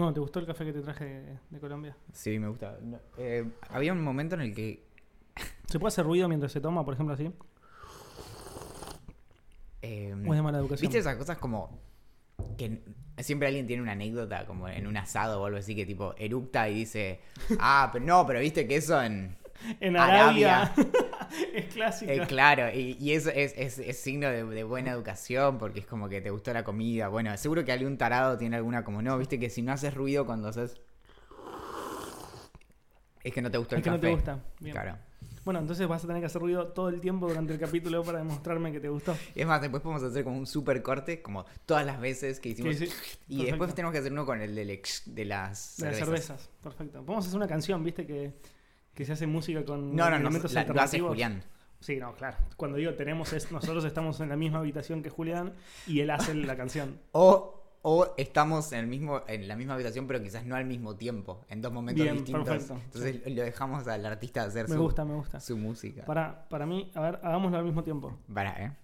Bueno, ¿te gustó el café que te traje de, de Colombia? Sí, me gusta. No, eh, había un momento en el que. ¿Se puede hacer ruido mientras se toma, por ejemplo, así? eh, ¿O es de mala educación? ¿Viste esas cosas como que siempre alguien tiene una anécdota como en un asado o algo así que tipo eructa y dice, ah, pero no, pero viste que eso en... En Arabia. Arabia. es clásica. Eh, claro, y, y eso es, es- es signo de, de buena educación porque es como que te gustó la comida. Bueno, seguro que algún tarado tiene alguna como, no, viste que si no haces ruido cuando haces... Es que no te gustó es el no café. te gusta. Bien. Claro. Bueno, entonces vas a tener que hacer ruido todo el tiempo durante el capítulo para demostrarme que te gustó. Es más, después podemos hacer como un super corte, como todas las veces que hicimos... Sí, sí. Y Perfecto. después tenemos que hacer uno con el del ex- de las De las cervezas. cervezas. Perfecto. Podemos hacer una canción, ¿viste? Que, que se hace música con No, no, no, elementos la- lo hace. Julián. Sí, no, claro. Cuando digo tenemos es, nosotros estamos en la misma habitación que Julián y él hace la canción. O, o estamos en, el mismo, en la misma habitación, pero quizás no al mismo tiempo, en dos momentos Bien, distintos. perfecto. Entonces lo dejamos al artista hacer Me su, gusta, me gusta. su música. Para, para mí, a ver, hagámoslo al mismo tiempo. Para, ¿eh?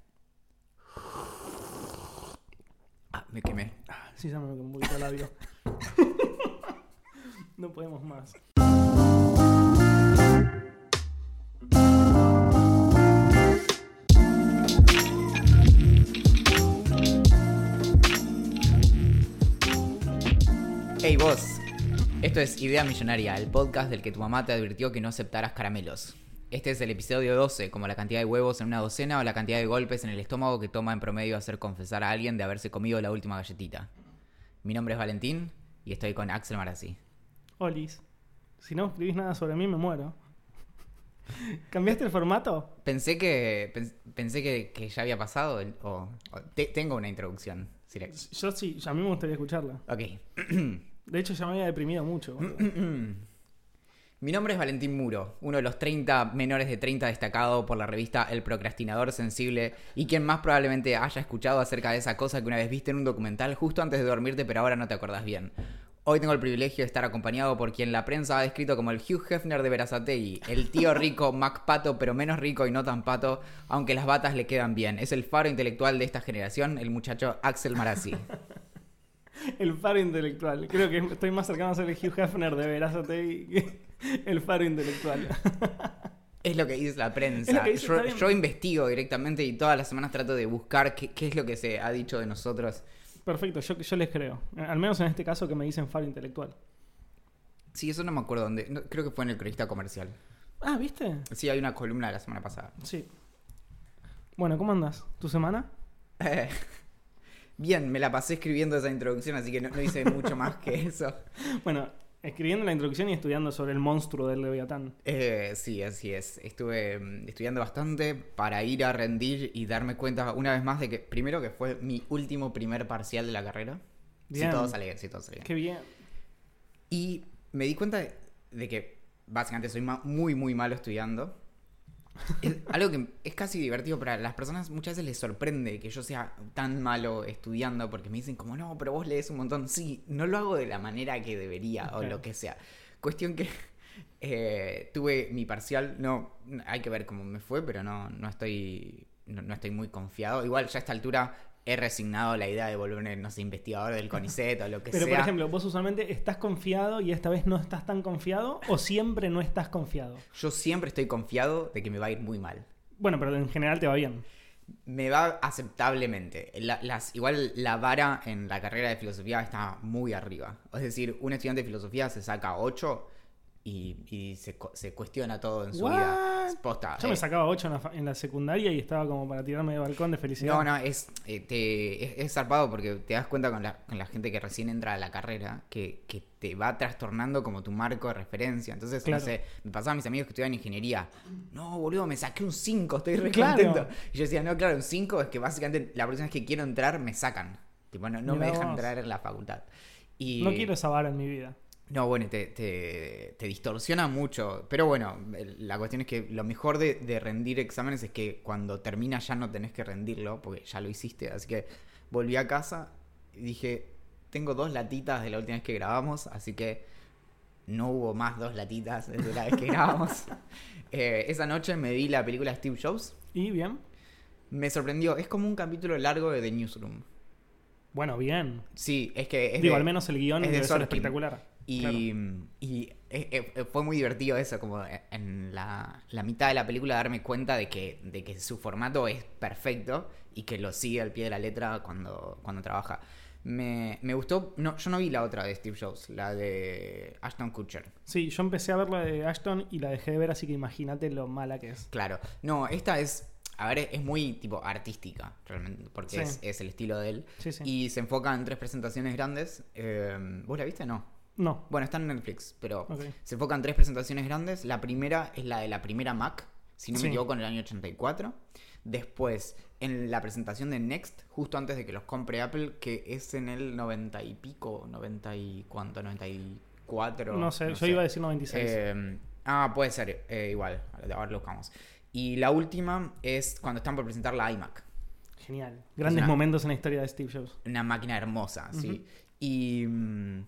Ah, me quemé. Ah, Sí, ya me quedó un poquito el labio. no podemos más. Hey vos, esto es Idea Millonaria, el podcast del que tu mamá te advirtió que no aceptaras caramelos. Este es el episodio 12, como la cantidad de huevos en una docena o la cantidad de golpes en el estómago que toma en promedio hacer confesar a alguien de haberse comido la última galletita. Mi nombre es Valentín y estoy con Axel Marazzi. Olis, si no escribís nada sobre mí, me muero. ¿Cambiaste el formato? Pensé que pens- pensé que, que ya había pasado el- o, o te- tengo una introducción. Yo sí, a mí me gustaría escucharla. Ok. De hecho, ya me había deprimido mucho. Mi nombre es Valentín Muro, uno de los 30 menores de 30 destacado por la revista El Procrastinador Sensible y quien más probablemente haya escuchado acerca de esa cosa que una vez viste en un documental justo antes de dormirte pero ahora no te acordás bien. Hoy tengo el privilegio de estar acompañado por quien la prensa ha descrito como el Hugh Hefner de Verazategui, el tío rico Mac Pato pero menos rico y no tan pato, aunque las batas le quedan bien. Es el faro intelectual de esta generación, el muchacho Axel Marazzi. El faro intelectual. Creo que estoy más cercano a ser el Hugh Hefner de Verazategui que el faro intelectual. Es lo que dice la prensa. dice, yo, investigo directamente y todas las semanas trato de buscar qué, qué es lo que se ha dicho de nosotros. Perfecto, yo, yo les creo. Al menos en este caso que me dicen faro intelectual. Sí, eso no me acuerdo dónde. no, creo que fue en el cronista comercial. Ah, ¿viste? Sí, hay una columna de la semana pasada. Sí. Bueno, ¿cómo andas? ¿Tu semana? Eh, bien, me la pasé escribiendo esa introducción, así que no, no hice mucho más que eso. Bueno, escribiendo la introducción y estudiando sobre el monstruo del Leviatán. Eh, sí, así es. Estuve mm, estudiando bastante para ir a rendir y darme cuenta una vez más de que, primero, que fue mi último primer parcial de la carrera. Bien. Si todo sale bien, si todo sale bien. Qué bien. Y me di cuenta de, de que básicamente soy muy, muy malo estudiando. Es algo que es casi divertido para las personas. Muchas veces les sorprende que yo sea tan malo estudiando porque me dicen como, no, pero vos lees un montón. Sí, no lo hago de la manera que debería o lo que sea. Cuestión que eh, tuve mi parcial, no, hay que ver cómo me fue, pero no, no estoy... No, no estoy muy confiado. Igual ya a esta altura he resignado la idea de volverme, no sé, investigador del CONICET o lo que Pero sea. por ejemplo, vos usualmente estás confiado y esta vez no estás tan confiado o siempre no estás confiado. Yo siempre estoy confiado de que me va a ir muy mal. Bueno, pero en general te va bien. Me va aceptablemente. La- las, igual la vara en la carrera de filosofía está muy arriba. Es decir, un estudiante de filosofía se saca 8 y, y se, se cuestiona todo en su What? vida. Posta. Yo eh. me sacaba 8 en la, en la secundaria y estaba como para tirarme de balcón de felicidad. No, no, es, eh, te, es, es zarpado porque te das cuenta con la, con la gente que recién entra a la carrera que, que te va trastornando como tu marco de referencia. Entonces, Claro. no sé, me pasaba a mis amigos que estudian ingeniería. No, boludo, me saqué un 5, estoy re Claro. contento. Y yo decía, no, claro, un 5 es que básicamente la vez que quiero entrar me sacan. Tipo, no, no me dejan entrar en la facultad. Y, No quiero esa vara en mi vida. No, bueno, te, te, te distorsiona mucho. Pero bueno, la cuestión es que lo mejor de, de rendir exámenes es que cuando termina ya no tenés que rendirlo, porque ya lo hiciste. Así que volví a casa y dije, tengo dos latitas de la última vez que grabamos, así que no hubo más dos latitas desde la vez que grabamos. Eh, esa noche me vi la película Steve Jobs. ¿Y bien? Me sorprendió, es como un capítulo largo de The Newsroom. Bueno, bien. Sí, es que es Digo, de- al menos el guion es de ser espectacular. Y, Claro. y eh, eh, fue muy divertido eso, como en la, la mitad de la película darme cuenta de que, de que su formato es perfecto y que lo sigue al pie de la letra cuando, cuando trabaja. Me, me gustó, no, yo no vi la otra de Steve Jobs, la de Ashton Kutcher. Sí, yo empecé a ver la de Ashton y la dejé de ver, así que imagínate lo mala que es. Claro, no, esta es, a ver, es muy tipo artística, realmente, porque Sí. es, es el estilo de él. Sí, sí. Y se enfoca en tres presentaciones grandes. Eh, ¿Vos la viste? No. No. Bueno, está en Netflix, pero Ok. se enfocan en tres presentaciones grandes. La primera es la de la primera Mac, si no Sí. me equivoco, en el año 84. Después, en la presentación de Next, justo antes de que los compre Apple, que es en el 90 y pico, 90 y cuánto, 94. No sé, yo iba a decir 96. Eh, ah, puede ser, eh, igual, ahora lo buscamos. Y la última es cuando están por presentar la iMac. Genial. Grandes una- momentos en la historia de Steve Jobs. Una máquina hermosa, sí. Y mm,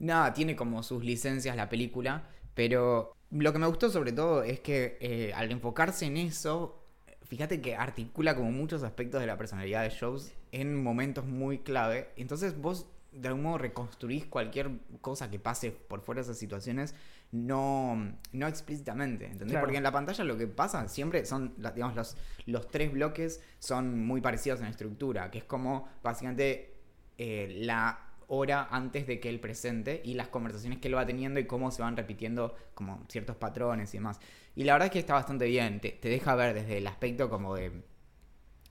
nada, tiene como sus licencias la película, pero lo que me gustó sobre todo es que eh, al enfocarse en eso, fíjate que articula como muchos aspectos de la personalidad de Jobs en momentos muy clave. Entonces vos de algún modo reconstruís cualquier cosa que pase por fuera de esas situaciones, no, no explícitamente, ¿entendés? Claro. Porque en la pantalla lo que pasa siempre son, digamos, los, los tres bloques son muy parecidos en estructura, que es como básicamente eh, la hora antes de que el presente y las conversaciones que él va teniendo y cómo se van repitiendo como ciertos patrones y demás. Y la verdad es que está bastante bien, te, te deja ver desde el aspecto como de,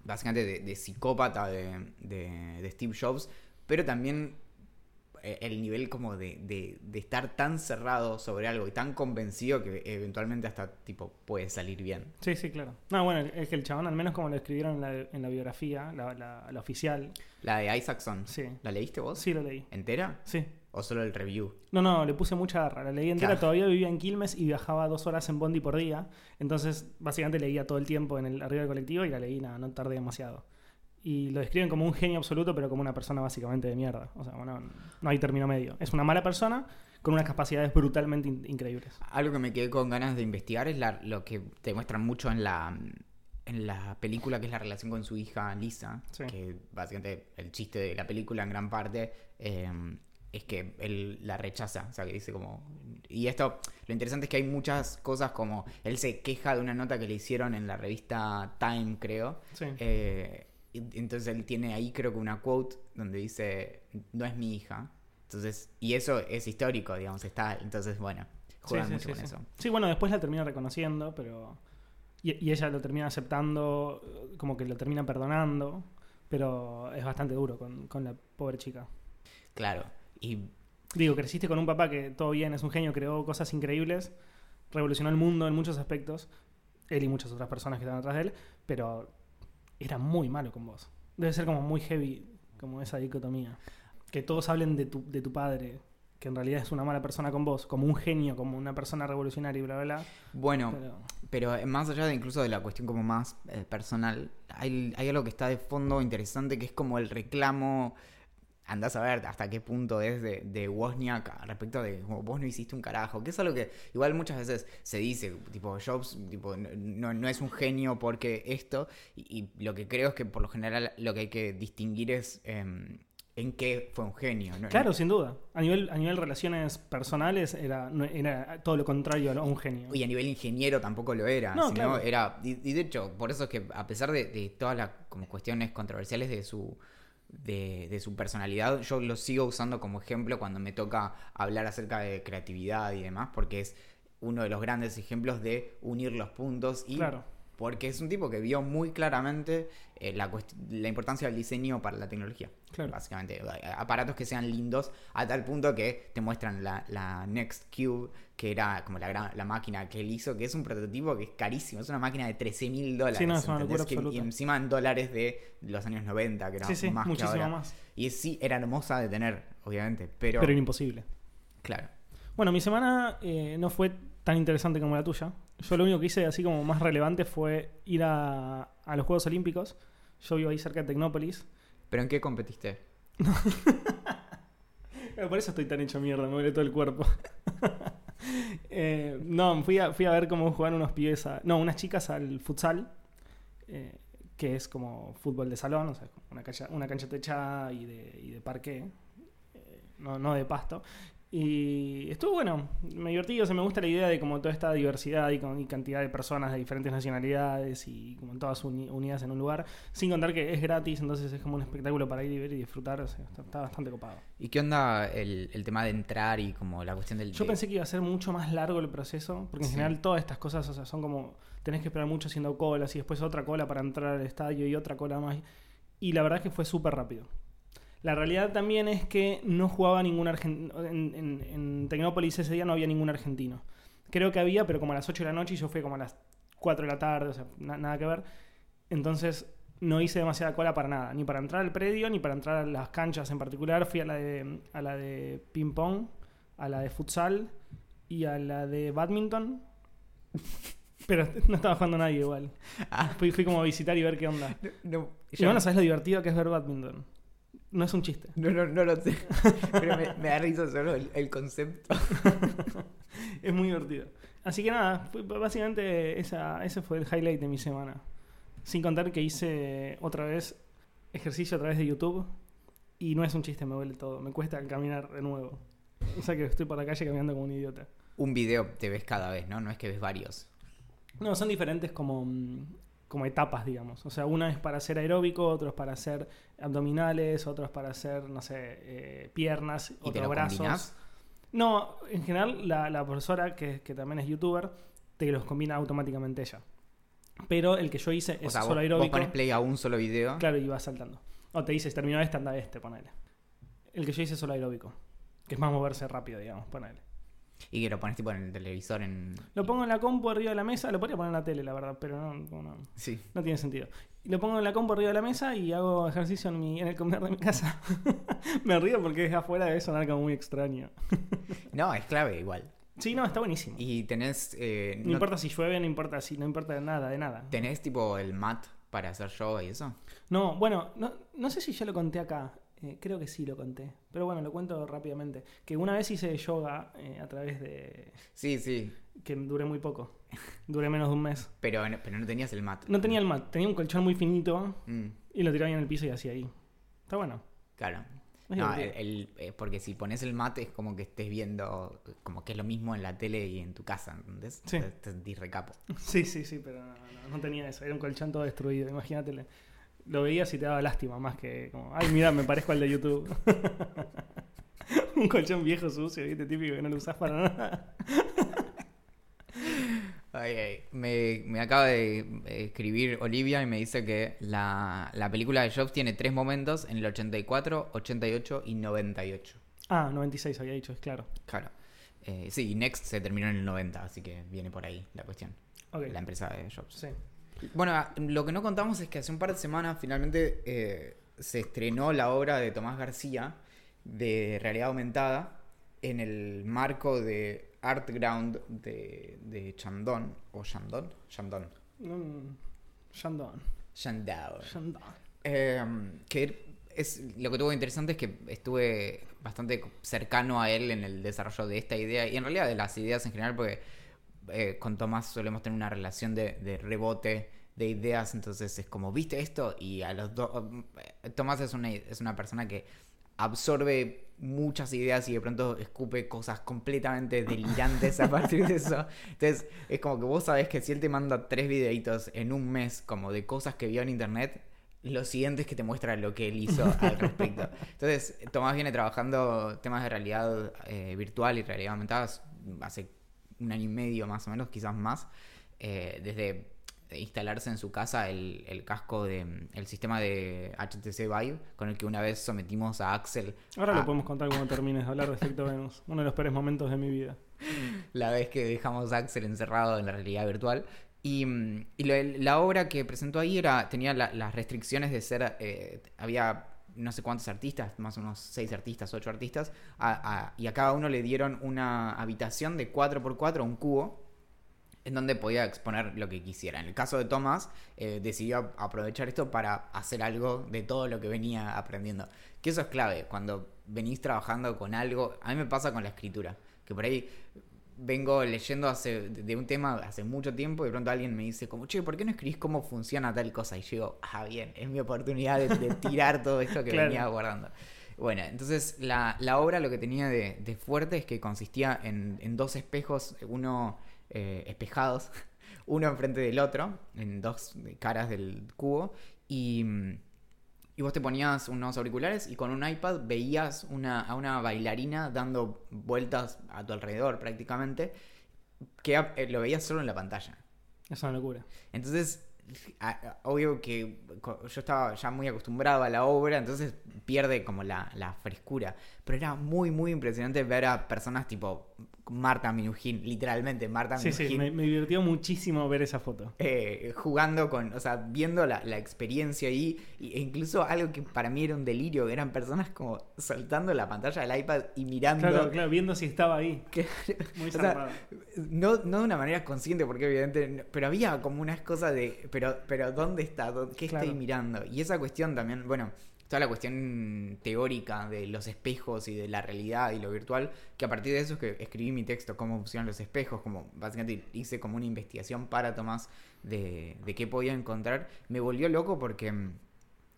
básicamente de, de psicópata de, de- de Steve Jobs, pero también el nivel como de, de- de estar tan cerrado sobre algo y tan convencido que eventualmente hasta tipo puede salir bien. Sí, sí, claro. No, bueno, es que el chabón, al menos como lo escribieron en la, en la biografía, la, la- la oficial, La de Isaacson, sí. ¿la leíste vos? Sí, lo leí. ¿Entera? Sí. ¿O solo el review? No, no, le puse mucha garra. La leí entera, Claro. todavía vivía en Quilmes y viajaba dos horas en Bondi por día. Entonces, básicamente leía todo el tiempo en el arriba del colectivo y la leí, nada, no tardé demasiado. Y lo describen como un genio absoluto, pero como una persona básicamente de mierda. O sea, bueno, no hay término medio. Es una mala persona con unas capacidades brutalmente in- increíbles. Algo que me quedé con ganas de investigar es la- lo que te muestran mucho en la, en la película, que es la relación con su hija Lisa. Sí. Que básicamente el chiste de la película en gran parte eh, es que él la rechaza. O sea, que dice como... Y esto, lo interesante es que hay muchas cosas como... Él se queja de una nota que le hicieron en la revista Time, creo. Sí. Eh, entonces él tiene ahí creo que una quote donde dice, no es mi hija. Entonces, y eso es histórico, digamos, está. Entonces, bueno, juegan Sí, sí, mucho sí, con eso. Sí, bueno, después la termina reconociendo, pero. Y, y ella lo termina aceptando, como que lo termina perdonando, pero es bastante duro con, con la pobre chica. Claro. Y Digo, creciste con un papá que todo bien, es un genio, creó cosas increíbles, revolucionó el mundo en muchos aspectos, él y muchas otras personas que están atrás de él, pero era muy malo con vos. Debe ser como muy heavy, como esa dicotomía. Que todos hablen de tu, de tu padre, que en realidad es una mala persona con vos, como un genio, como una persona revolucionaria y bla, bla, bla. bueno, Pero- pero eh, más allá de incluso de la cuestión como más eh, personal, hay, hay algo que está de fondo interesante que es como el reclamo. Andás a ver hasta qué punto es de, de Wozniak respecto de como, vos no hiciste un carajo. Que es algo que igual muchas veces se dice, tipo, Jobs tipo, no, no- es un genio porque esto. Y, y lo que creo es que por lo general lo que hay que distinguir es em, en qué fue un genio. ¿no? Claro, sin duda. A nivel, a nivel relaciones personales era, era todo lo contrario a un genio. Y a nivel ingeniero tampoco lo era. No, sino claro. era y, y de hecho, por eso es que a pesar de, de todas las como cuestiones controversiales de su, de, de su personalidad, yo lo sigo usando como ejemplo cuando me toca hablar acerca de creatividad y demás, porque es uno de los grandes ejemplos de unir los puntos y Claro. porque es un tipo que vio muy claramente eh, la, la importancia del diseño para la tecnología. Claro. Básicamente, aparatos que sean lindos a tal punto que te muestran la, la Next Cube, que era como la, gran- la máquina que él hizo, que es un prototipo que es carísimo, es una máquina de 13 mil dólares. Sí, no, es una ¿entendés? locura Que- absoluta. y encima en dólares de los años 90, que era sí, sí, más que muchísimo ahora. más. Y sí, era hermosa de tener, obviamente, pero, Pero era imposible. claro. Bueno, mi semana eh, no fue tan interesante como la tuya. Yo lo único que hice así como más relevante fue ir a, a los Juegos Olímpicos. Yo vivo ahí cerca de Tecnópolis. ¿Pero en qué competiste? Por eso estoy tan hecho mierda, me duele todo el cuerpo. Eh, no, fui a, fui a ver cómo jugaban unos pibes, no, unas chicas al futsal. eh, que es como fútbol de salón, o sea, una cancha, una cancha techada y de, y de parque, eh, no, no de pasto. Y estuvo bueno, me divertí, o sea, me gusta la idea de como toda esta diversidad y, con, y cantidad de personas de diferentes nacionalidades y como todas uni- unidas en un lugar, sin contar que es gratis, entonces es como un espectáculo para ir y ver y disfrutar, o sea, está, está bastante copado. ¿Y qué onda el, el tema de entrar y como la cuestión del... Yo pensé que iba a ser mucho más largo el proceso, porque en Sí. general todas estas cosas, o sea, son como, tenés que esperar mucho haciendo colas y después otra cola para entrar al estadio y otra cola más. Y la verdad es que fue súper rápido. La realidad también es que no jugaba ningún argentino. En, en- en Tecnópolis ese día no había ningún argentino. Creo que había, pero como a las 8 de la noche y yo fui como a las 4 de la tarde, o sea, na- nada que ver. Entonces no hice demasiada cola para nada, ni para entrar al predio, ni para entrar a las canchas en particular. Fui a la de, a la de ping-pong, a la de futsal y a la de badminton. Pero no estaba jugando nadie igual. Ah, Fui, fui como a visitar y ver qué onda. no, Y yo- bueno, ¿sabes lo divertido que es ver badminton? No es un chiste. no, no, no lo sé, pero me, me da risa solo el, el concepto. Es muy divertido. Así que nada, fue- básicamente esa, ese fue el highlight de mi semana. Sin contar que hice otra vez ejercicio a través de YouTube. Y no es un chiste, me duele todo. Me cuesta caminar de nuevo. O sea que estoy por la calle caminando como un idiota. Un video te ves cada vez, ¿no? No es que ves varios. No, son diferentes como, mm, como etapas, digamos. O sea, una es para hacer aeróbico, otro es para hacer abdominales, otro es para hacer, no sé, eh, piernas, ¿Y lo brazos. combinás? No, en general la, la profesora, que, que también es youtuber, te los combina automáticamente ella. Pero el que yo hice O es sea, solo vos, vos aeróbico. pones play a un solo video. Claro, y vas saltando. O te dice, terminó este, anda este, ponele. El que yo hice es solo aeróbico. Que es más moverse rápido, digamos, ponele. Y que lo pones tipo en el televisor en... Lo pongo en la compu arriba de la mesa, lo podría poner en la tele, la verdad, pero no, no, no. Sí. No tiene sentido. Lo pongo en la compu arriba de la mesa y hago ejercicio en, mi, en el comedor de mi casa. Me río porque es afuera debe sonar como muy extraño. No, es clave igual. Sí, no, está buenísimo. Y tenés... eh, no, no- importa si llueve, no importa si, no importa de nada, de nada. ¿Tenés tipo el mat para hacer yoga y eso? No, bueno, no, no sé si ya lo conté acá. Eh, creo que sí lo conté. Pero bueno, lo cuento rápidamente. Que una vez hice yoga eh, a través de... Sí, sí. que duré muy poco. Duré menos de un mes. Pero, pero no tenías el mat. No tenía el mat, tenía un colchón muy finito Mm, y lo tiraba en el piso y hacía ahí. Está bueno. claro. No, el, el- eh, porque si pones el mat es como que estés viendo como que es lo mismo en la tele y en tu casa, ¿entendés? Sí. Te, te recapo. Sí, sí, sí, pero no, no, no tenía eso. Era un colchón todo destruido. Imagínate. Lo veías y te daba lástima, más que como, ay, mira, me parezco al de YouTube. un colchón viejo, sucio, ¿viste? Típico que no lo usás para nada. Ay, ay. Me, me acaba de eh, escribir Olivia y me dice que la, la película de Jobs tiene tres momentos en el 84, 88 y 98. Ah, 96 había dicho, es claro. Claro. Eh, sí, y Next se terminó en el 90, así que viene por ahí la cuestión. La empresa de Jobs. Sí. Bueno, ah, lo que no contamos es que hace un par de semanas finalmente eh, se estrenó la obra de Tomás García de realidad aumentada en el marco de Art Ground de, de Chandon, o Chandon, Chandon, Mm. Chandon. Shandon. Eh, que es lo que tuvo interesante es que estuve bastante cercano a él en el desarrollo de esta idea y en realidad de las ideas en general porque eh, con Tomás solemos tener una relación de, rebote de ideas entonces es como viste esto y a los dos Tomás es una, es una persona que absorbe muchas ideas y de pronto escupe cosas completamente delirantes a partir de eso. Entonces, es como que vos sabés que si él te manda tres videitos en un mes como de cosas que vio en internet, lo siguiente es que te muestra lo que él hizo al respecto. Entonces, Tomás viene trabajando temas de realidad eh, virtual y realidad aumentada hace un año y medio más o menos, quizás más, eh, desde instalarse en su casa el, el casco de el sistema de HTC Vive con el que una vez sometimos a Axel Ahora a- lo podemos contar cuando termines de hablar de Efecto Venus. Uno de los peores momentos de mi vida. la vez que dejamos a Axel encerrado en la realidad virtual. Y, y lo- la obra que presentó ahí era tenía la- las restricciones de ser. eh, había no sé cuántos artistas, más o menos seis artistas, ocho artistas, y a cada uno le dieron una habitación de 4x4, un cubo, en donde podía exponer lo que quisiera. En el caso de Thomas, eh, decidió aprovechar esto para hacer algo de todo lo que venía aprendiendo. Que eso es clave, cuando venís trabajando con algo, a mí me pasa con la escritura, que por ahí vengo leyendo hace, de un tema hace mucho tiempo y de pronto alguien me dice como, che, ¿por qué no escribís cómo funciona tal cosa? Y yo digo, ah, bien, es mi oportunidad de, de tirar todo esto que Claro. venía guardando. Bueno, entonces la, la obra lo que tenía de, de fuerte es que consistía en, en dos espejos, uno eh, espejados, uno enfrente del otro, en dos caras del cubo, y, mm, y vos te ponías unos auriculares y con un iPad veías una, a una bailarina dando vueltas a tu alrededor prácticamente, que eh, lo veías solo en la pantalla. Es una locura. Entonces, obvio que yo estaba ya muy acostumbrado a la obra, entonces pierde como la, la frescura. Pero era muy, muy impresionante ver a personas tipo Marta Minujín, literalmente Marta Sí, sí, Minujín. me, me divirtió muchísimo ver esa foto. eh, jugando con, o sea, viendo la, la experiencia ahí, e incluso algo que para mí era un delirio, eran personas como soltando la pantalla del iPad y mirando, Claro, claro, viendo si estaba ahí. que- Muy O sea, no, no de una manera consciente, porque evidentemente, pero había como unas cosas de, pero, pero ¿dónde está? ¿Dó- ¿Qué estoy Claro. mirando? Y esa cuestión también, bueno, toda la cuestión teórica de los espejos y de la realidad y lo virtual, que a partir de eso es que escribí mi texto, cómo funcionan los espejos, como básicamente hice como una investigación para Tomás de, de qué podía encontrar, me volvió loco porque mm,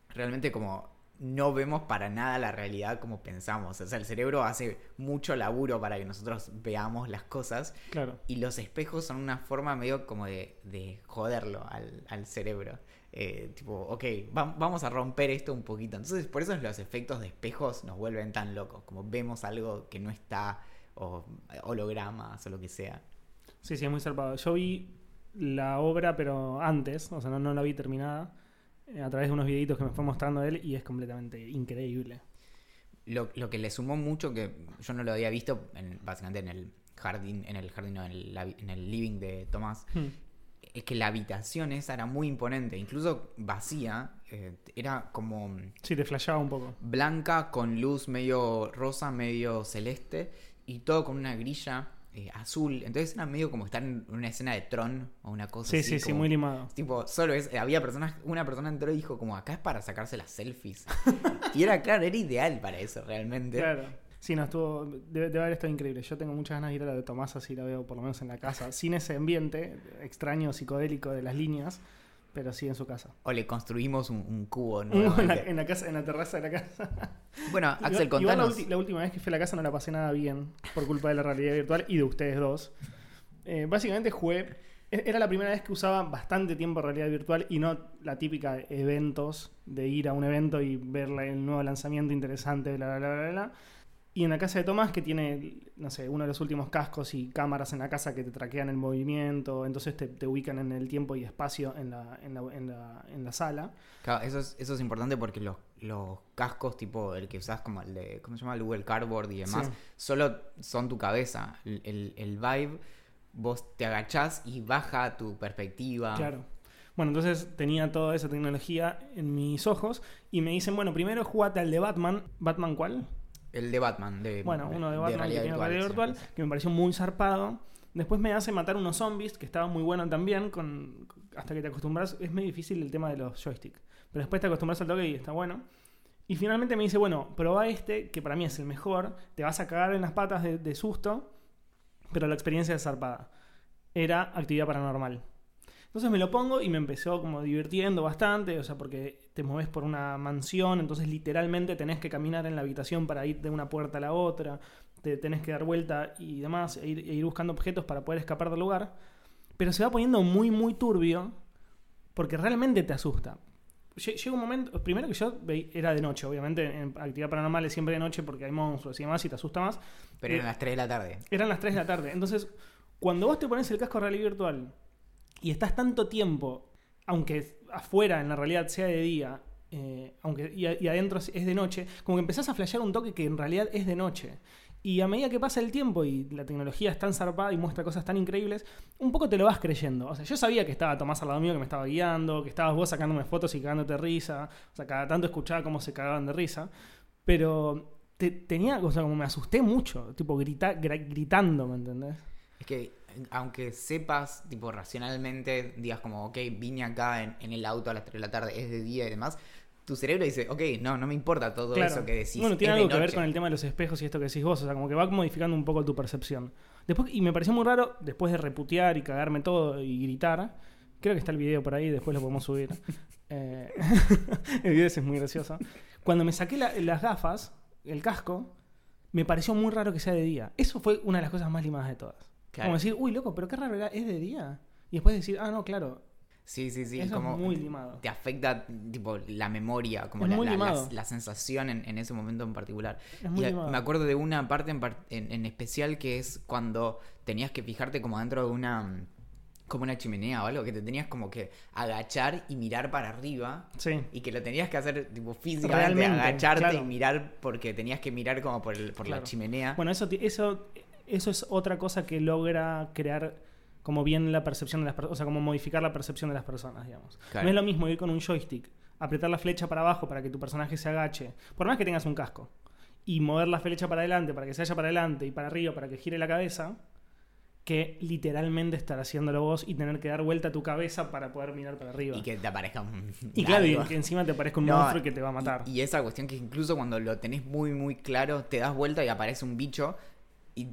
realmente como no vemos para nada la realidad como pensamos. O sea, el cerebro hace mucho laburo para que nosotros veamos las cosas Claro. y los espejos son una forma medio como de, de joderlo al, al cerebro. Eh, tipo, ok, va- vamos a romper esto un poquito. Entonces, por eso los efectos de espejos nos vuelven tan locos. Como vemos algo que no está, o hologramas o lo que sea. Sí, sí, es muy zarpado. Yo vi la obra, pero antes, o sea, no, no la vi terminada, eh, a través de unos videitos que me fue mostrando él y es completamente increíble. Lo, lo que le sumó mucho, que yo no lo había visto, en- básicamente en el jardín, en el jardín, no, en el, lavi- en el living de Tomás, Hmm. Es que la habitación esa era muy imponente, incluso vacía, eh, era como Sí, te flasheaba un poco. blanca con luz medio rosa, medio celeste y todo con una grilla eh, azul. Entonces era medio como estar en una escena de Tron o una cosa Sí, así. sí, sí, como- muy limado. Tipo, solo es, había personas, una persona entró y dijo como acá es para sacarse las selfies. y era claro, era ideal para eso realmente. Claro. Sí, no, estuvo. Debe, debe haber estado increíble. Yo tengo muchas ganas de ir a la de Tomás, así la veo por lo menos en la casa. Sin ese ambiente extraño, psicodélico de las líneas, pero sí en su casa. O le construimos un, un cubo en, la, en la casa, en la terraza de la casa. Bueno, Axel, Igual- igual la, la última vez que fui a la casa no la pasé nada bien por culpa de la realidad virtual y de ustedes dos. Eh, básicamente jugué. e- Era la primera vez que usaba bastante tiempo realidad virtual y no la típica de eventos, de ir a un evento y ver el nuevo lanzamiento interesante, bla, bla, bla, bla, bla. Y en la casa de Tomás, que tiene, no sé, uno de los últimos cascos y cámaras en la casa que te traquean el movimiento, entonces te, te ubican en el tiempo y espacio en la, en la, en la, en la sala. Claro, eso es, eso es importante porque los, los cascos, tipo el que usás como el de, ¿cómo se llama? El Google Cardboard y demás, Sí. solo son tu cabeza. El, el, el vibe, vos te agachás y baja tu perspectiva. Claro. Bueno, entonces tenía toda esa tecnología en mis ojos y me dicen, bueno, primero jugate al de Batman. ¿Batman cuál? El de Batman, de, Bueno, uno de Batman que tiene realidad sí, virtual, sí. que me pareció muy zarpado. Después me hace matar unos zombies, que estaba muy bueno también, con, hasta que te acostumbras. Es muy difícil el tema de los joysticks. Pero después te acostumbras al toque y está bueno. Y finalmente me dice, bueno, probá este, que para mí es el mejor. Te vas a cagar en las patas de, de susto, pero la experiencia es zarpada. Era actividad paranormal. Entonces me lo pongo y me empezó como divirtiendo bastante, o sea, porque te mueves por una mansión, entonces literalmente tenés que caminar en la habitación para ir de una puerta a la otra, te tenés que dar vuelta y demás, e ir, e ir buscando objetos para poder escapar del lugar. Pero se va poniendo muy, muy turbio, porque realmente te asusta. Lle- Llega un momento, primero que yo era de noche, obviamente, en actividad paranormal es siempre de noche porque hay monstruos y demás y te asusta más. Pero eran las 3 de la tarde. Eran las 3 de la tarde. Entonces, cuando vos te pones el casco de realidad virtual y estás tanto tiempo, aunque afuera en la realidad sea de día, eh, aunque y, adentro es de noche, como que empezás a flashear un toque que en realidad es de noche. Y a medida que pasa el tiempo y la tecnología es tan zarpada y muestra cosas tan increíbles, un poco te lo vas creyendo. O sea, yo sabía que estaba Tomás al lado mío, que me estaba guiando, que estabas vos sacándome fotos y cagándote risa. O sea, cada tanto escuchaba cómo se cagaban de risa. Pero te- tenía, o sea, como me asusté mucho, tipo grita, gritando, ¿me entendés? Es aunque sepas, tipo, racionalmente, digas como, ok, vine acá en, en el auto a las 3 de la tarde, es de día y demás, tu cerebro dice, ok, no, no me importa todo Claro. eso que decís. Bueno, tiene es algo que ver noche". con el tema de los espejos y esto que decís vos, o sea, como que va modificando un poco tu percepción. Después, y me pareció muy raro, después de reputear y cagarme todo y gritar, creo que está el video por ahí, después lo podemos subir. Eh, el video ese es muy gracioso. Cuando me saqué la- las gafas, el casco, me pareció muy raro que sea de día. Eso fue una de las cosas más limadas de todas. Claro. Como decir, uy, loco, pero qué raro, era- es de día. Y después decir, ah, no, claro, Sí, sí, sí. eso como es muy limado. te afecta tipo la memoria, como la, la- la- la sensación en, en ese momento en particular. Es muy Y, me acuerdo de una parte en, par- en- en especial que es cuando tenías que fijarte como dentro de una como una chimenea o algo, que te tenías como que agachar y mirar para arriba. Sí. Y que lo tenías que hacer tipo físicamente, Realmente, agacharte claro. y mirar porque tenías que mirar como por, el- por la chimenea. Bueno, eso, eso, eso es otra cosa que logra crear como bien la percepción de las personas, o sea, como modificar la percepción de las personas, digamos. Claro. No es lo mismo ir con un joystick, apretar la flecha para abajo para que tu personaje se agache, por más que tengas un casco, y mover la flecha para adelante para que se vaya para adelante y para arriba para que gire la cabeza, que literalmente estar haciéndolo vos y tener que dar vuelta a tu cabeza para poder mirar para arriba. y que te aparezca un Y claro, y que encima te parezca un No, monstruo que te va a matar. Y, y esa cuestión que incluso cuando lo tenés muy, muy claro, te das vuelta y aparece un bicho y.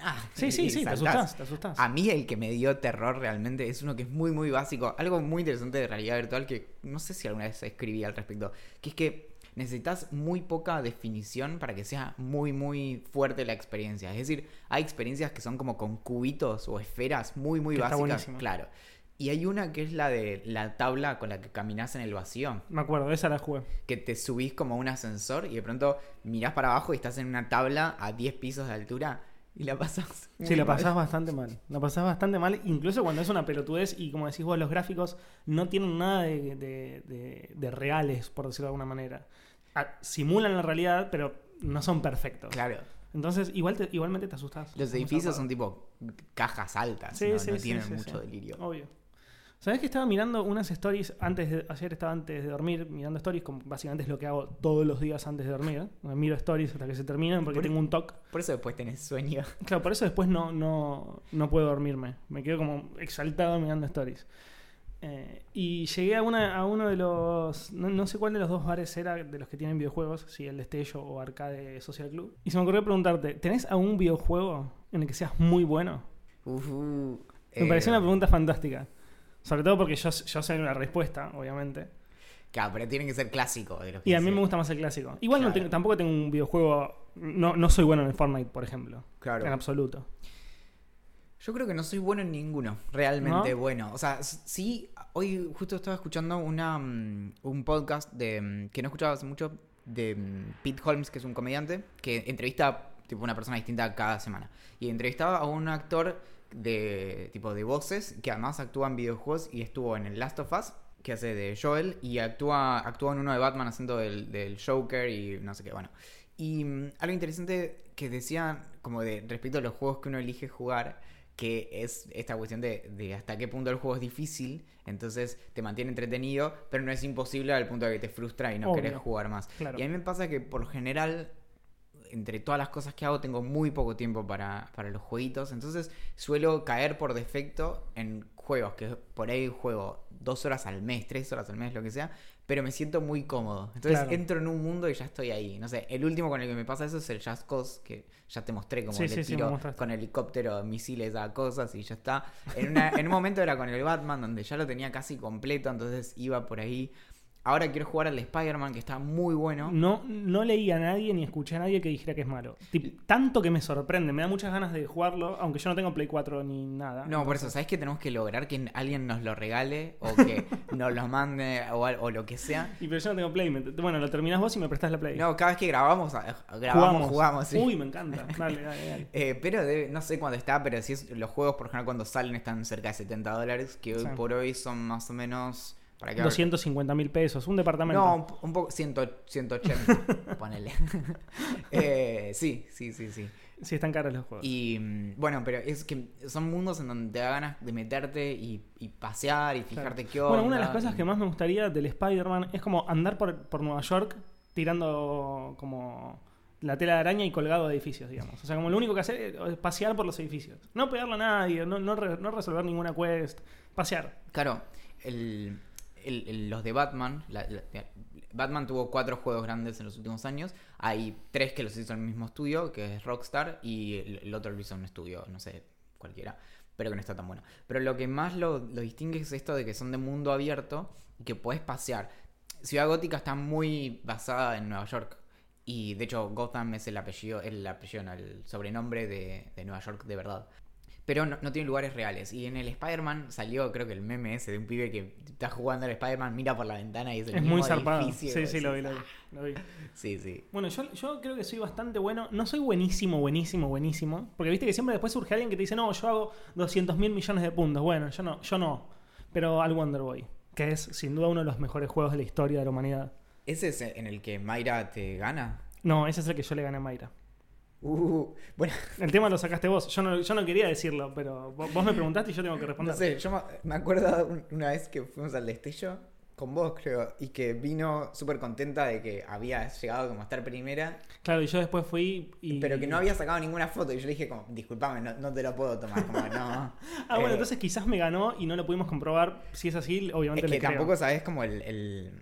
ah, sí, sí, sí, te asustás, te asustás. A mí el que me dio terror realmente es uno que es muy, muy básico. Algo muy interesante de realidad virtual que no sé si alguna vez escribí al respecto. Que es que necesitas muy poca definición para que sea muy, muy fuerte la experiencia. Es decir, hay experiencias que son como con cubitos o esferas muy, muy Que está básicas. buenísimo. Claro. Y hay una que es la de la tabla con la que caminas en el vacío Me acuerdo, esa la jugué. que te subís como a un ascensor y de pronto mirás para abajo y estás en una tabla a 10 pisos de altura y la pasás. Sí, la mal. pasás bastante mal. La pasás bastante mal, incluso cuando es una pelotudez y como decís vos, los gráficos no tienen nada de, de- de- de reales, por decirlo de alguna manera. Ah, simulan la realidad, pero no son perfectos. Claro. Entonces, igual te- igualmente te asustás. Los edificios son tipo cajas altas, Sí, no, sí, no sí, tienen mucho delirio. Obvio. ¿Sabés que estaba mirando unas stories antes de. Ayer estaba antes de dormir mirando stories, como básicamente es lo que hago todos los días antes de dormir. Miro stories hasta que se terminan porque Por- tengo un TOC. Por eso después tenés sueño. Claro, por eso después no, no, no puedo dormirme. Me quedo como exaltado mirando stories. Eh, y llegué a, una, a uno de los. No, no sé cuál de los dos bares era de los que tienen videojuegos, si el Destello o Arcade Social Club. Y se me ocurrió preguntarte: ¿tenés algún videojuego en el que seas muy bueno? Uh, Me eh, pareció una pregunta fantástica. Sobre todo porque yo, yo sé una respuesta, obviamente. Claro, pero tienen que ser clásicos de los que Y a mí me gusta más el clásico. Igual no tengo- tampoco tengo un videojuego. No, no soy bueno en el Fortnite, por ejemplo. Claro. En absoluto. Yo creo que no soy bueno en ninguno, realmente ¿No? bueno. O sea, sí, hoy justo estaba escuchando una, mm, un podcast de mm, que no escuchaba hace mucho de mm, Pete Holmes, que es un comediante, que entrevista tipo una persona distinta cada semana. Y entrevistaba a un actor de tipo de voces que además actúa en videojuegos y estuvo en el Last of Us que hace de Joel y actúa actúa en uno de Batman haciendo del, del Joker y no sé qué, bueno. Y mm, algo interesante que decían como de respecto a los juegos que uno elige jugar, que es esta cuestión de, de hasta qué punto el juego es difícil, entonces te mantiene entretenido, pero no es imposible al punto de que te frustra y no Obvio. querés jugar más. Claro. Y a mí me pasa que por general, entre todas las cosas que hago, tengo muy poco tiempo para, para los jueguitos, entonces suelo caer por defecto en juegos que por ahí juego dos horas al mes, tres horas al mes, lo que sea, pero me siento muy cómodo. Entonces Claro. entro en un mundo y ya estoy ahí. No sé, el último con el que me pasa eso es el Just Cause, que ya te mostré como Sí, le sí, tiro con helicóptero misiles a cosas y ya está. En, una- en un momento era con el Batman, donde ya lo tenía casi completo, entonces iba por ahí. Ahora quiero jugar al Spider-Man, que está muy bueno. No, no leí a nadie ni escuché a nadie que dijera que es malo. Tip- tanto que me sorprende, me da muchas ganas de jugarlo, aunque yo no tengo Play 4 ni nada. No, por eso, ¿sabes que tenemos que lograr que alguien nos lo regale o que nos lo mande o, o lo que sea? Y pero yo no tengo Play. bueno, lo terminás vos y me prestás la Play. No, cada vez que grabamos, a- grabamos, jugamos, sí. Uy, me encanta. Dale, dale, dale. Eh, pero debe- no sé cuándo está, pero si es, los juegos por ejemplo cuando salen están cerca de 70 dólares, que hoy Sí. por hoy son más o menos... ¿para qué? 250 mil pesos, un departamento. No, un, poco, 100, 180, ponele. Eh, sí, sí, sí, sí. Sí, están caros los juegos. Y mm, bueno, pero es que son mundos en donde te da ganas de meterte y, y pasear y Claro. fijarte qué onda. Bueno, una de las cosas y- que más me gustaría del Spider-Man es como andar por, por Nueva York tirando como la tela de araña y colgado de edificios, digamos. O sea, como lo único que hacer es pasear por los edificios. No pegarle a nadie, no, no, re- no resolver ninguna quest, pasear. Claro, el, los de Batman, Batman tuvo cuatro juegos grandes en los últimos años. Hay tres que los hizo el mismo estudio, que es Rockstar, y el, otro lo hizo un estudio, no sé, cualquiera, pero que no está tan bueno. Pero lo que más lo, lo distingue es esto de que son de mundo abierto y que puedes pasear. Ciudad Gótica está muy basada en Nueva York. Y de hecho, Gotham es el apellido, el apellido, no, el sobrenombre de, de Nueva York de verdad. Pero no, no tiene lugares reales. Y en el Spider-Man salió, creo que el meme ese de un pibe que está jugando al Spider-Man, mira por la ventana y es el Es mismo muy zarpado. edificio, Sí, sí, así. lo vi, lo vi. lo vi. Sí, sí. Bueno, yo, yo creo que soy bastante bueno. No soy buenísimo, buenísimo, buenísimo. Porque viste que siempre después surge alguien que te dice, no, yo hago 200 mil millones de puntos. Bueno, yo no, yo no. Pero al Wonder Boy, que es sin duda uno de los mejores juegos de la historia de la humanidad. ¿Ese es en el que Mayra te gana? No, ese es el que yo le gané a Mayra. Uh, bueno, El tema lo sacaste vos. Yo no, yo no quería decirlo, pero vos vos me preguntaste y yo tengo que responder. no sé, yo me- acuerdo un- una vez que fuimos al destello con vos, creo, y que vino súper contenta de que había llegado como a estar primera, Claro, y yo después fui y... pero que no había sacado ninguna foto. Y yo le dije como, disculpame, no, no te lo puedo tomar, como no. Ah, bueno, Eh, entonces quizás me ganó y no lo pudimos comprobar. Si es así, obviamente Es le que creo. tampoco sabes como el, el-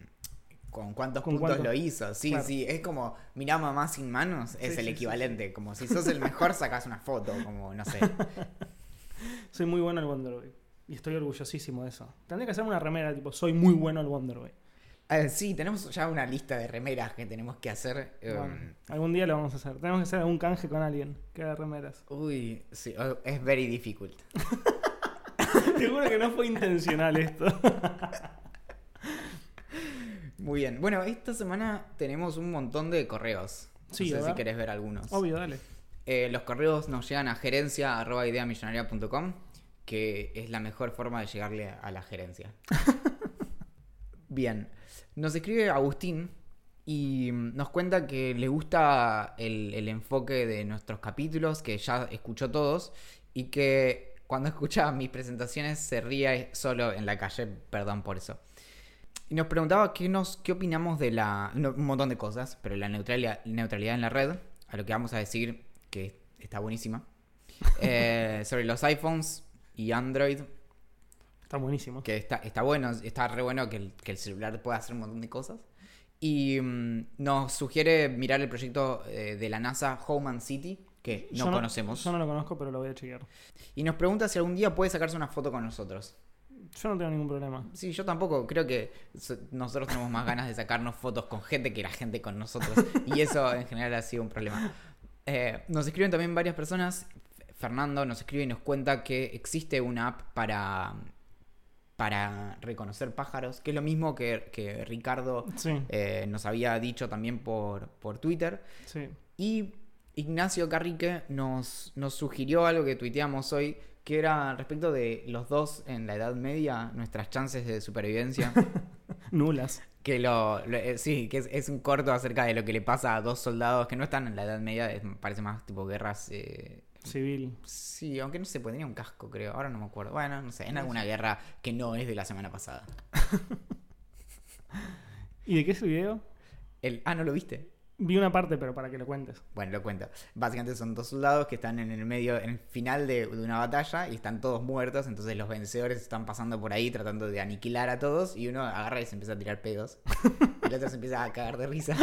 con cuántos ¿Con puntos cuánto? lo hizo. Sí, Claro. sí, es como, mirá mamá sin manos, es Sí, el sí, equivalente. Como si sos el mejor, sacas una foto, como, no sé. Soy muy bueno al Wonder Boy. Y estoy orgullosísimo de eso. Tendría que hacerme una remera, tipo, soy muy bueno al Wonder Boy. Eh, sí, tenemos ya una lista de remeras que tenemos que hacer. Bueno, algún día lo vamos a hacer. Tenemos que hacer algún canje con alguien que haga remeras. Uy, sí, oh, es very difficult. Te juro que no fue intencional esto. Muy bien. Bueno, esta semana tenemos un montón de correos. Sí, no sé si querés ver algunos. Obvio, dale. Eh, los correos nos llegan a gerencia.ideamillonaria.com, que es la mejor forma de llegarle a la gerencia. Bien, nos escribe Agustín y nos cuenta que le gusta el, el enfoque de nuestros capítulos, que ya escuchó todos, y que cuando escucha mis presentaciones se ríe solo en la calle, perdón por eso. Y nos preguntaba qué, nos, qué opinamos de la... no, un montón de cosas, pero la neutralidad, neutralidad en la red, a lo que vamos a decir que está buenísima. Eh, sobre los iPhones y Android, Está buenísimo. que está, está bueno, está re bueno que el, que el celular pueda hacer un montón de cosas. Y mm, nos sugiere mirar el proyecto eh, de la NASA Home and City, que no Yo conocemos. Yo no lo conozco, pero lo voy a chequear. Y nos pregunta si algún día puede sacarse una foto con nosotros. Yo no tengo ningún problema. Sí, yo tampoco. Creo que so- nosotros tenemos más ganas de sacarnos fotos con gente que la gente con nosotros. Y eso en general ha sido un problema. Eh, nos escriben también varias personas. Fernando nos escribe y nos cuenta que existe una app para, para reconocer pájaros, que es lo mismo que, que Ricardo Sí, eh, nos había dicho también por, por Twitter. sí. Y Ignacio Carrique nos, nos sugirió algo que tuiteamos hoy, que era respecto de los dos en la Edad Media, nuestras chances de supervivencia. Nulas. que lo, lo- eh, sí, que es, es un corto acerca de lo que le pasa a dos soldados que no están en la Edad Media, es- parece más tipo guerras. eh, Civil. sí, aunque no se ponía un casco, creo. Ahora no me acuerdo. Bueno, no sé, en alguna guerra que no es de la semana pasada. ¿Y de qué es el video? El, ah, ¿no lo viste? Vi una parte, pero para que lo cuentes. Bueno, lo cuento. Básicamente son dos soldados que están en el medio, en el final de, de una batalla y están todos muertos. Entonces los vencedores están pasando por ahí tratando de aniquilar a todos. Y uno agarra y se empieza a tirar pedos. Y el otro se empieza a cagar de risa.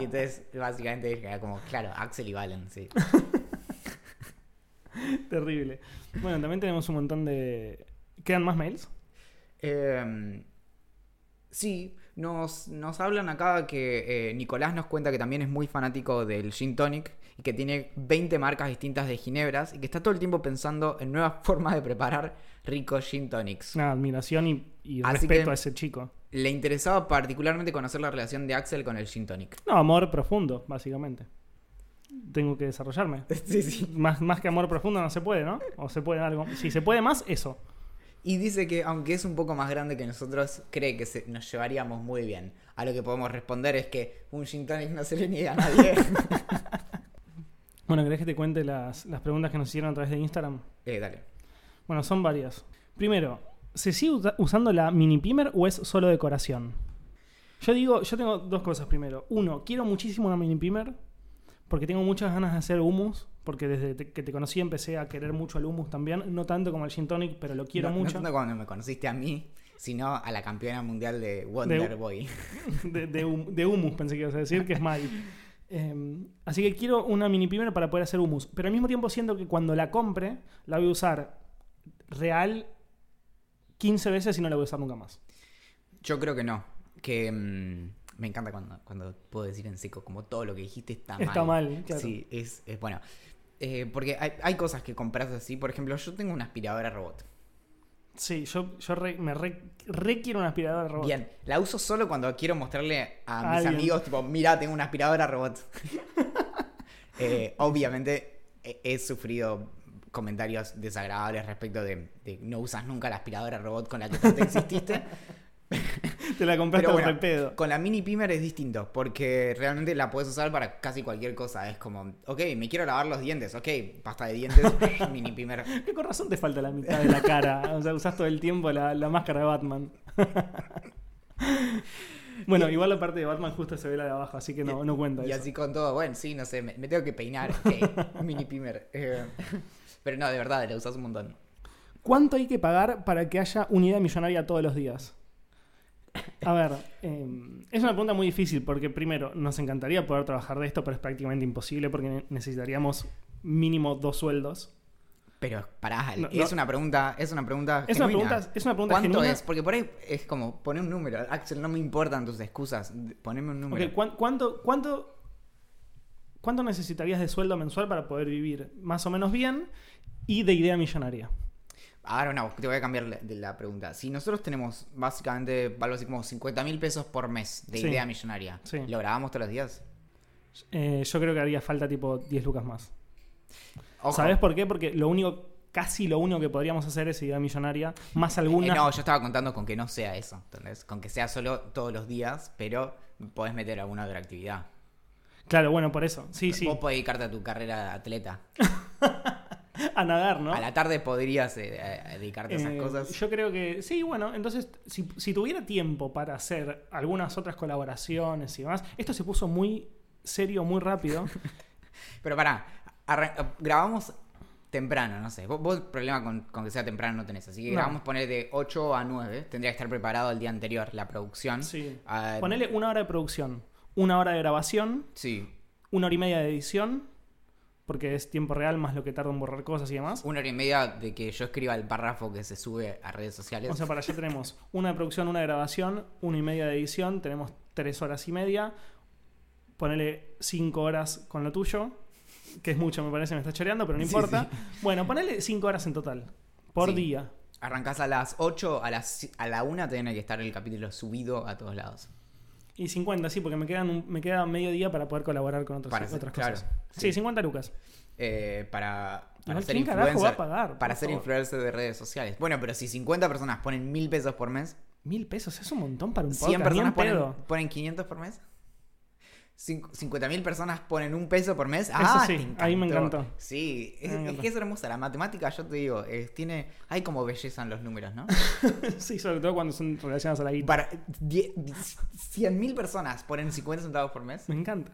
Y entonces, básicamente, queda como, claro, Axel y Valen, sí. Terrible. Bueno, también tenemos un montón de. ¿Quedan más mails? Eh, sí, nos, nos hablan acá que eh, Nicolás nos cuenta que también es muy fanático del gin tonic y que tiene 20 marcas distintas de ginebras y que está todo el tiempo pensando en nuevas formas de preparar ricos gin tonics. Nada, admiración y, y respeto a ese chico. Le interesaba particularmente conocer la relación de Axel con el gin tonic. No, amor profundo, básicamente. Tengo que desarrollarme. Sí, sí. Más, más que amor profundo no se puede, ¿no? O se puede algo. Si se puede más, eso. Y dice que aunque es un poco más grande que nosotros, cree que se- nos llevaríamos muy bien. A lo que podemos responder es que un gin tonic no se le niega a nadie. Bueno, ¿querés que te cuente las, las preguntas que nos hicieron a través de Instagram? eh, dale. Bueno, son varias. Primero, ¿se sigue usa- usando la mini pimer o es solo decoración? Yo digo, yo tengo dos cosas primero. Uno, quiero muchísimo una mini pimer porque tengo muchas ganas de hacer hummus. Porque desde que te conocí empecé a querer mucho el hummus también. No tanto como el gin tonic, pero lo quiero no, no mucho. tanto cuando me conociste a mí, sino a la campeona mundial de Wonder De- Boy. de, de, hum- de humus, pensé que ibas a decir, que es Mai. Eh, así que quiero una mini primer para poder hacer humus. Pero al mismo tiempo siento que cuando la compre, la voy a usar real 15 veces y no la voy a usar nunca más. Yo creo que no. Que mm, me encanta cuando, cuando puedo decir en seco, como todo lo que dijiste está mal. Está mal, claro. Sí, es, es bueno. Eh, porque hay, hay cosas que compras así. Por ejemplo, yo tengo una aspiradora robot. Sí, yo, yo re- me re, re quiero una aspiradora robot. Bien, la uso solo cuando quiero mostrarle a mis Alguien. amigos, tipo, mira, tengo una aspiradora robot. Eh, obviamente he, he sufrido comentarios desagradables respecto de, de no usas nunca la aspiradora robot con la que tanto exististe. Te la compraste Pero al bueno, repedo. con la mini pimer es distinto, porque realmente la puedes usar para casi cualquier cosa. Es como, ok, me quiero lavar los dientes, ok, pasta de dientes, mini pimer. ¿Qué con razón te falta la mitad de la cara? O sea, usás todo el tiempo la, la máscara de Batman. bueno, igual la parte de Batman justo se ve la de abajo, así que no, no cuenta Y eso. así con todo, bueno, sí, no sé, me, me tengo que peinar, ok, mini pimer. Eh, pero no, de verdad, la usas un montón. ¿Cuánto hay que pagar para que haya unidad millonaria todos los días? A ver, eh, es una pregunta muy difícil porque primero nos encantaría poder trabajar de esto, pero es prácticamente imposible porque ne- necesitaríamos mínimo dos sueldos. Pero pará, No, es no. una pregunta, es una pregunta Es una pregunta, es una pregunta ¿Cuánto genuina. es? Porque por ahí es como, poner un número. Axel, no me importan tus excusas, poneme un número. Ok, ¿cuán- ¿cuánto, cuánto, ¿Cuánto necesitarías de sueldo mensual para poder vivir más o menos bien y de idea millonaria? Ahora no, te voy a cambiar la, de la pregunta. Si nosotros tenemos básicamente algo así como 50 mil pesos por mes de Sí. idea millonaria, Sí. ¿lo grabamos todos los días? Eh, yo creo que haría falta tipo 10 lucas más. Ojo. ¿Sabes por qué? Porque lo único, casi lo único que podríamos hacer es idea millonaria, más Eh, alguna. no, yo estaba contando con que no sea eso, ¿entendés? Con que sea solo todos los días, pero podés meter alguna otra actividad. Claro, bueno, por eso. Sí, sí. Vos podés dedicarte a tu carrera de atleta. A nadar, ¿no? A la tarde podrías eh, eh, dedicarte a esas Eh, cosas. Yo creo que sí, bueno, entonces si, si tuviera tiempo para hacer algunas otras colaboraciones y demás, esto se puso muy serio, muy rápido. Pero pará, arran- grabamos temprano, no sé. Vos, vos problema con, con que sea temprano no tenés. Así que No. grabamos poner de 8 a 9. Tendría que estar preparado el día anterior la producción. Sí. Ah, Ponele una hora de producción, una hora de grabación, Sí. una hora y media de edición, porque es tiempo real más lo que tarda en borrar cosas y demás. Una hora y media de que yo escriba el párrafo que se sube a redes sociales. O sea, para allá tenemos una de producción, una de grabación, una y media de edición, tenemos tres horas y media. Ponele cinco horas con lo tuyo, que es mucho, me parece, me estás choreando, pero no Sí, importa. Bueno, ponele cinco horas en total, por Sí. día. Arrancás a las 8, a, las, a la 1 tiene que estar el capítulo subido a todos lados. Y 50, sí, porque me, quedan un- me queda medio día para poder colaborar con otros, Para hacer- otras claro, cosas. sí. Sí, 50 lucas. Eh, para, para Igual, ser ¿quién carajo influencer. va a pagar? para Por ser favor. influencer de redes sociales. Bueno, pero si 50 personas ponen mil pesos por mes, Mil pesos es un montón para un 100 podcast. Ni en personas ponen, ponen 500 por mes. 50 mil personas ponen un peso por mes. Eso Ah, sí, ahí me encantó. Sí, es, que es hermosa. La matemática, yo te digo, es- tiene, hay como belleza en los números, ¿no? sí, sobre todo cuando son relacionadas a la guita. Para 100 mil personas ponen 50 centavos por mes Me encanta.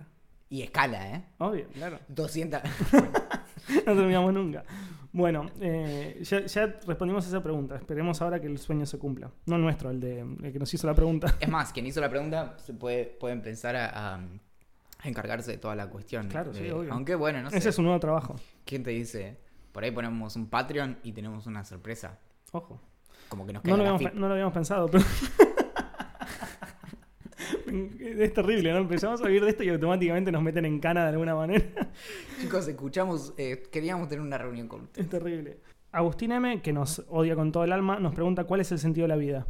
y escala, ¿eh? Obvio, claro. 200. No terminamos nunca. Bueno, eh, ya, ya respondimos a esa pregunta. Esperemos ahora que el sueño se cumpla. No nuestro, el de el que nos hizo la pregunta. Es más, quien hizo la pregunta se puede, puede empezar a, a- a encargarse de toda la cuestión. Claro, sí, de- obvio. Aunque bueno, no sé. Ese es un nuevo trabajo. ¿Quién te dice? Por ahí ponemos un Patreon y tenemos una sorpresa. Ojo. Como que nos No lo, habíamos, no lo habíamos pensado, pero. es terrible, ¿no? Empezamos a oír de esto y automáticamente nos meten en cana de alguna manera. Chicos, escuchamos, eh, queríamos tener una reunión con ustedes. Es terrible. Agustín M., que nos odia con todo el alma, nos pregunta cuál es el sentido de la vida.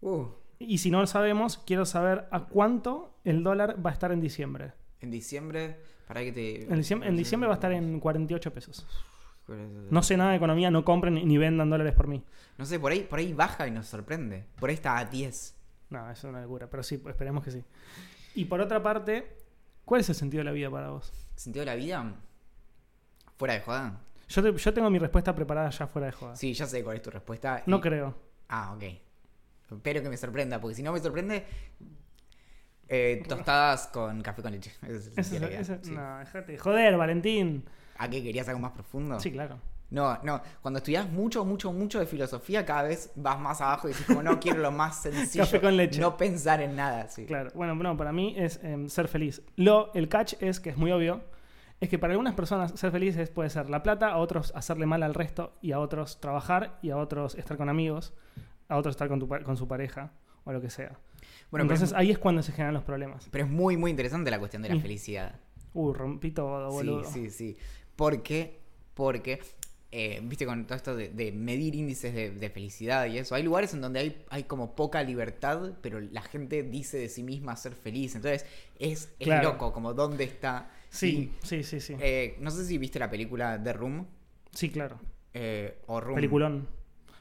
Uh, Y si no lo sabemos, quiero saber a cuánto el dólar va a estar en diciembre. en diciembre, para que te... En diciembre, en diciembre va a estar en 48 pesos. No sé nada de economía, no compren ni vendan dólares por mí. No sé, por ahí, por ahí baja y nos sorprende. Por ahí está a 10. No, eso es una locura, pero sí, esperemos que sí. Y por otra parte, ¿cuál es el sentido de la vida para vos? ¿Sentido de la vida? ¿Fuera de joda? Yo, te- yo tengo mi respuesta preparada ya fuera de joda. Sí, ya sé cuál es tu respuesta. No y- creo. Ah, ok. Espero que me sorprenda, porque si no me sorprende... eh, tostadas con café con leche. Ese es la vida, eso- sí. No, dejate. de Joder, Valentín. ¿A qué querías algo más profundo? Sí, claro. No, no. Cuando estudias mucho, mucho, mucho de filosofía, cada vez vas más abajo y dices como no quiero lo más sencillo. Café con leche. No pensar en nada, sí. Claro, bueno, no, para mí es em, ser feliz. Lo, el catch es, que es muy obvio, es que para algunas personas ser feliz es- puede ser la plata, a otros hacerle mal al resto, y a otros trabajar, y a otros estar con amigos, a otros estar con, tu con su pareja, o lo que sea. Bueno, Entonces es- ahí es cuando se generan los problemas. Pero es muy, muy interesante la cuestión de la Y- felicidad. Uh, rompí todo, boludo. Sí, sí, sí. ¿Por qué? Porque, eh, viste, con todo esto de, de medir índices de, de felicidad y eso, hay lugares en donde hay, hay como poca libertad, pero la gente dice de sí misma ser feliz. Entonces, es, es Claro. loco, como dónde está. Sí, sí, sí, sí. Eh, no sé si viste la película The Room Sí, claro. eh, o Room. Peliculón.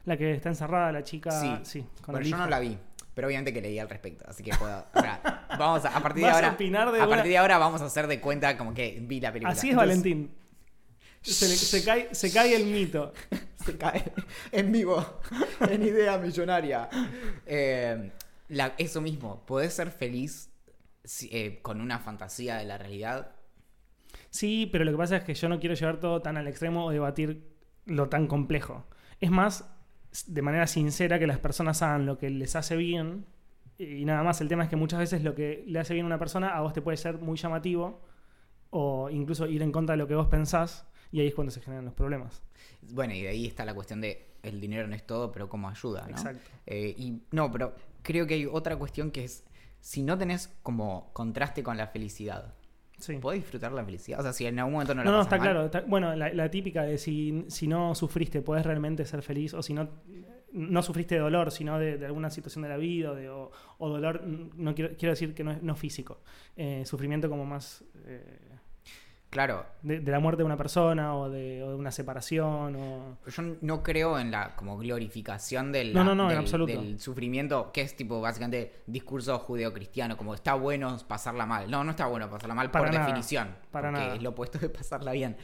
La que está encerrada, la chica. Sí, Sí, con el yo no la vi, pero obviamente que leí al respecto, así que puedo. o sea, vamos a, a partir de a ahora. opinar de a una- partir de ahora vamos a hacer de cuenta como que vi la película. Así es Entonces, Valentín. Se, le- se cae, se cae el mito. Se cae en vivo, en idea millonaria. Eh, la- eso mismo, podés ser feliz eh, con una fantasía de la realidad. Sí, pero lo que pasa es que yo no quiero llevar todo tan al extremo o debatir lo tan complejo. Es más, de manera sincera, que las personas hagan lo que les hace bien. Y nada más, el tema es que muchas veces lo que le hace bien a una persona a vos te puede ser muy llamativo o incluso ir en contra de lo que vos pensás y ahí es cuando se generan los problemas. Bueno, y de ahí está la cuestión de el dinero no es todo, pero cómo ayuda, ¿no? Exacto. Eh, y no, pero creo que hay otra cuestión que es si no tenés como contraste con la felicidad, Sí. ¿podés disfrutar la felicidad? O sea, si en algún momento no la No, no, está mal, claro. está- bueno, la, la típica de si, si no sufriste, podés realmente ser feliz, o si no, no sufriste de dolor, sino de, de alguna situación de la vida, o, de- o- o dolor, no quiero, quiero decir que no es no físico, eh, sufrimiento como más eh, Claro, de, de la muerte de una persona, o de, o de una separación, o... yo no creo en la como glorificación del, No, no, no, del, del sufrimiento, que es tipo básicamente discurso judeocristiano, como está bueno pasarla mal. No, no está bueno pasarla mal Para por nada, definición, para porque nada. es lo opuesto de pasarla bien.